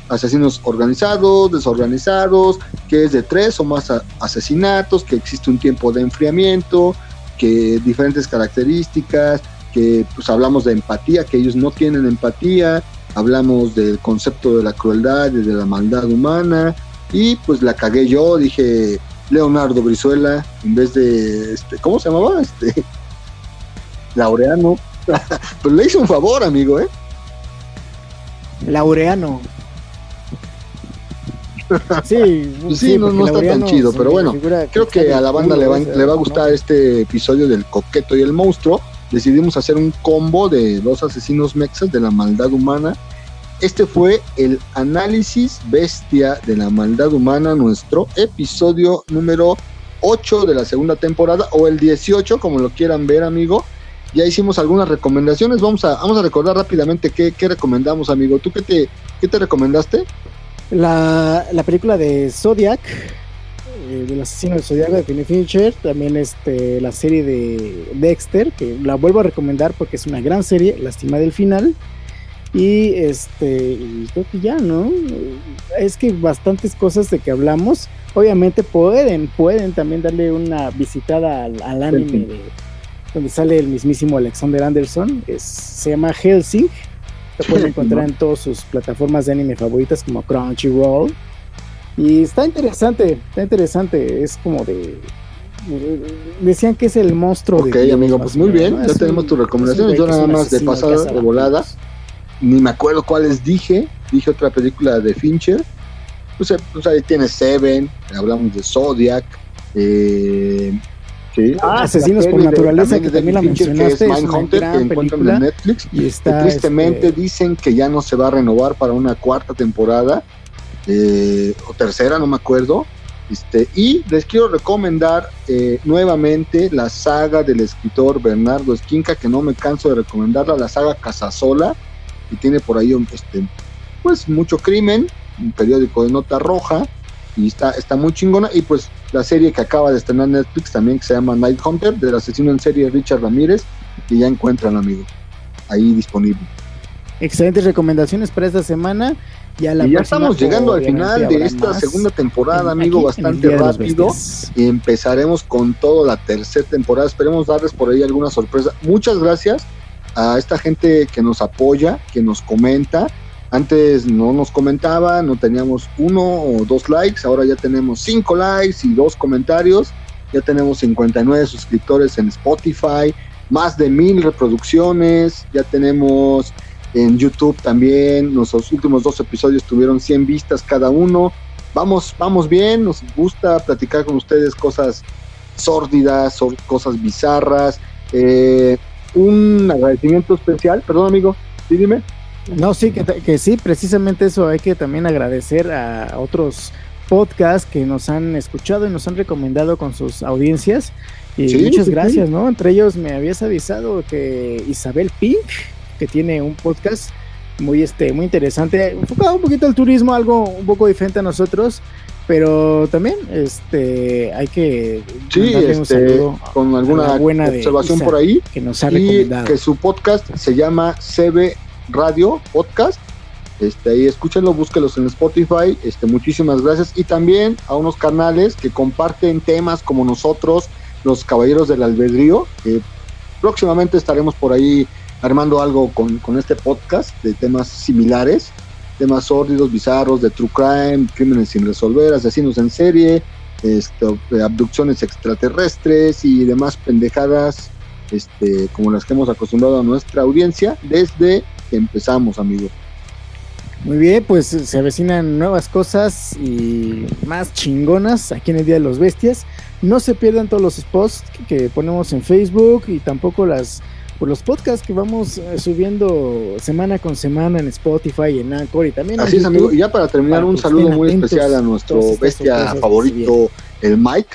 asesinos organizados, desorganizados, que es de tres o más asesinatos, que existe un tiempo de enfriamiento, que diferentes características, que pues hablamos de empatía, que ellos no tienen empatía, hablamos del concepto de la crueldad y de la maldad humana, y pues la cagué yo, dije, Leonardo Brizuela en vez de este, ¿cómo se llamaba? Este Laureano. pues le hizo un favor, amigo, ¿eh?
Laureano.
Sí, sí, no, está tan chido, pero bueno, creo que a la banda le va, le va a gustar este episodio del coqueto y el monstruo. Decidimos hacer un combo de dos asesinos mexas de la maldad humana este fue el análisis bestia de la maldad humana, nuestro episodio número 8 de la segunda temporada, o el 18, como lo quieran ver, amigo. Ya hicimos algunas recomendaciones. Vamos a, vamos a recordar rápidamente qué, recomendamos, amigo. ¿Tú qué te, qué te recomendaste?
La, película de Zodiac, eh, del asesino de Zodiac de Penny Fincher. También este, la serie de Dexter, que la vuelvo a recomendar porque es una gran serie. Lástima del final. Y este, creo que ya, ¿no? Es que bastantes cosas de que hablamos, obviamente pueden, pueden también darle una visitada al, anime de, donde sale el mismísimo Alexander Anderson, es, se llama Helsing, se pueden encontrar en todas sus plataformas de anime favoritas como Crunchyroll. Y está interesante, está interesante, es como de decían que es el monstruo
Ok, amigo, pues muy bien, ya tenemos tu recomendación. Yo nada más de pasada, de volada, ni me acuerdo cuáles dije, dije otra película de Fincher, pues, pues ahí tiene Seven, hablamos de Zodiac, eh,
ah, Asesinos por Naturaleza, que también la mencionaste, que es Mindhunter, que encuentran en
Netflix, y tristemente este dicen que ya no se va a renovar para una cuarta temporada, eh, o tercera, no me acuerdo, este, y les quiero recomendar eh, nuevamente la saga del escritor Bernardo Esquinca, que no me canso de recomendarla, la saga Casasola, y tiene por ahí este, pues mucho crimen, un periódico de nota roja, y está, está muy chingona. Y pues la serie que acaba de estrenar Netflix también, que se llama Night Hunter, del asesino en serie Richard Ramírez, que ya encuentran, amigo, ahí disponible.
Excelentes recomendaciones para esta semana.
Y ya estamos llegando al final de esta segunda temporada, amigo, bastante rápido. Y empezaremos con toda la tercera temporada. Esperemos darles por ahí alguna sorpresa. Muchas gracias a esta gente que nos apoya, que nos comenta. Antes no nos comentaba, no teníamos uno o dos likes, ahora ya tenemos cinco likes y dos comentarios. Ya tenemos 59 suscriptores en Spotify, más de mil reproducciones. Ya tenemos en YouTube también. Nuestros últimos dos episodios tuvieron 100 vistas cada uno. Vamos, vamos bien, nos gusta platicar con ustedes cosas sórdidas, cosas bizarras. Eh, un agradecimiento especial, perdón amigo, sí, dime.
No, sí, que, que, sí, precisamente eso hay que también agradecer a otros podcasts que nos han escuchado y nos han recomendado con sus audiencias. Y muchas gracias, ¿no? Entre ellos me habías avisado que Isabel Pink, que tiene un podcast muy, este, muy interesante, enfocado un poquito al turismo, algo un poco diferente a nosotros, pero también este hay que
sí, este, con alguna buena observación por ahí
que nos ha recomendado.
que su podcast se llama CB Radio Podcast este, ahí escúchenlo, búsquenlos en Spotify. Este, muchísimas gracias. Y también a unos canales que comparten temas como nosotros, los Caballeros del Albedrío. próximamente estaremos por ahí armando algo con, este podcast de temas similares. Temas sórdidos, bizarros, de true crime, crímenes sin resolver, asesinos en serie, este, abducciones extraterrestres y demás pendejadas este, como las que hemos acostumbrado a nuestra audiencia desde que empezamos, amigos.
Muy bien, pues se avecinan nuevas cosas y más chingonas aquí en el Día de los Bestias. No se pierdan todos los posts que ponemos en Facebook y tampoco las por los podcasts que vamos eh, subiendo semana con semana en Spotify y en Anchor y también
Así es, amigo. Y ya para terminar, un saludo muy especial a nuestro bestia favorito, el Mike,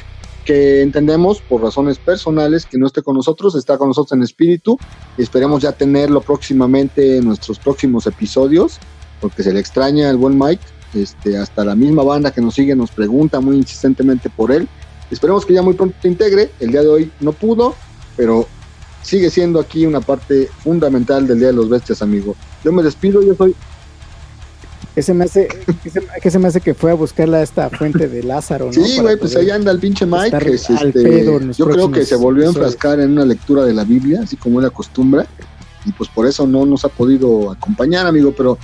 que entendemos por razones personales que no esté con nosotros, está con nosotros en espíritu. Y esperemos ya tenerlo próximamente en nuestros próximos episodios porque se le extraña al buen Mike. Este, hasta la misma banda que nos sigue nos pregunta muy insistentemente por él. Esperemos que ya muy pronto te integre. El día de hoy no pudo, pero sigue siendo aquí una parte fundamental del Día de los Bestias, amigo. Yo me despido, yo soy.
¿Qué se me hace, que se, me hace que fue a buscarla esta fuente de Lázaro, ¿no?
Sí, güey, pues ahí anda el pinche Mike. este, yo creo que se volvió a enfrascar en una lectura de la Biblia, así como él acostumbra, y pues por eso no nos ha podido acompañar, amigo, pero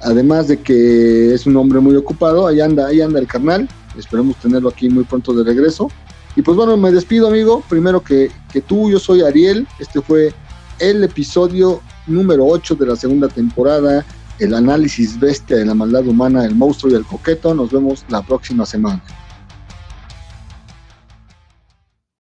Además de que es un hombre muy ocupado, ahí anda, ahí anda el carnal. Esperemos tenerlo aquí muy pronto de regreso. Y pues bueno, me despido, amigo. Primero que, que tú, yo soy Ariel. Este fue el episodio número 8 de la segunda temporada. El análisis bestia de la maldad humana, el monstruo y el coqueto. Nos vemos la próxima semana.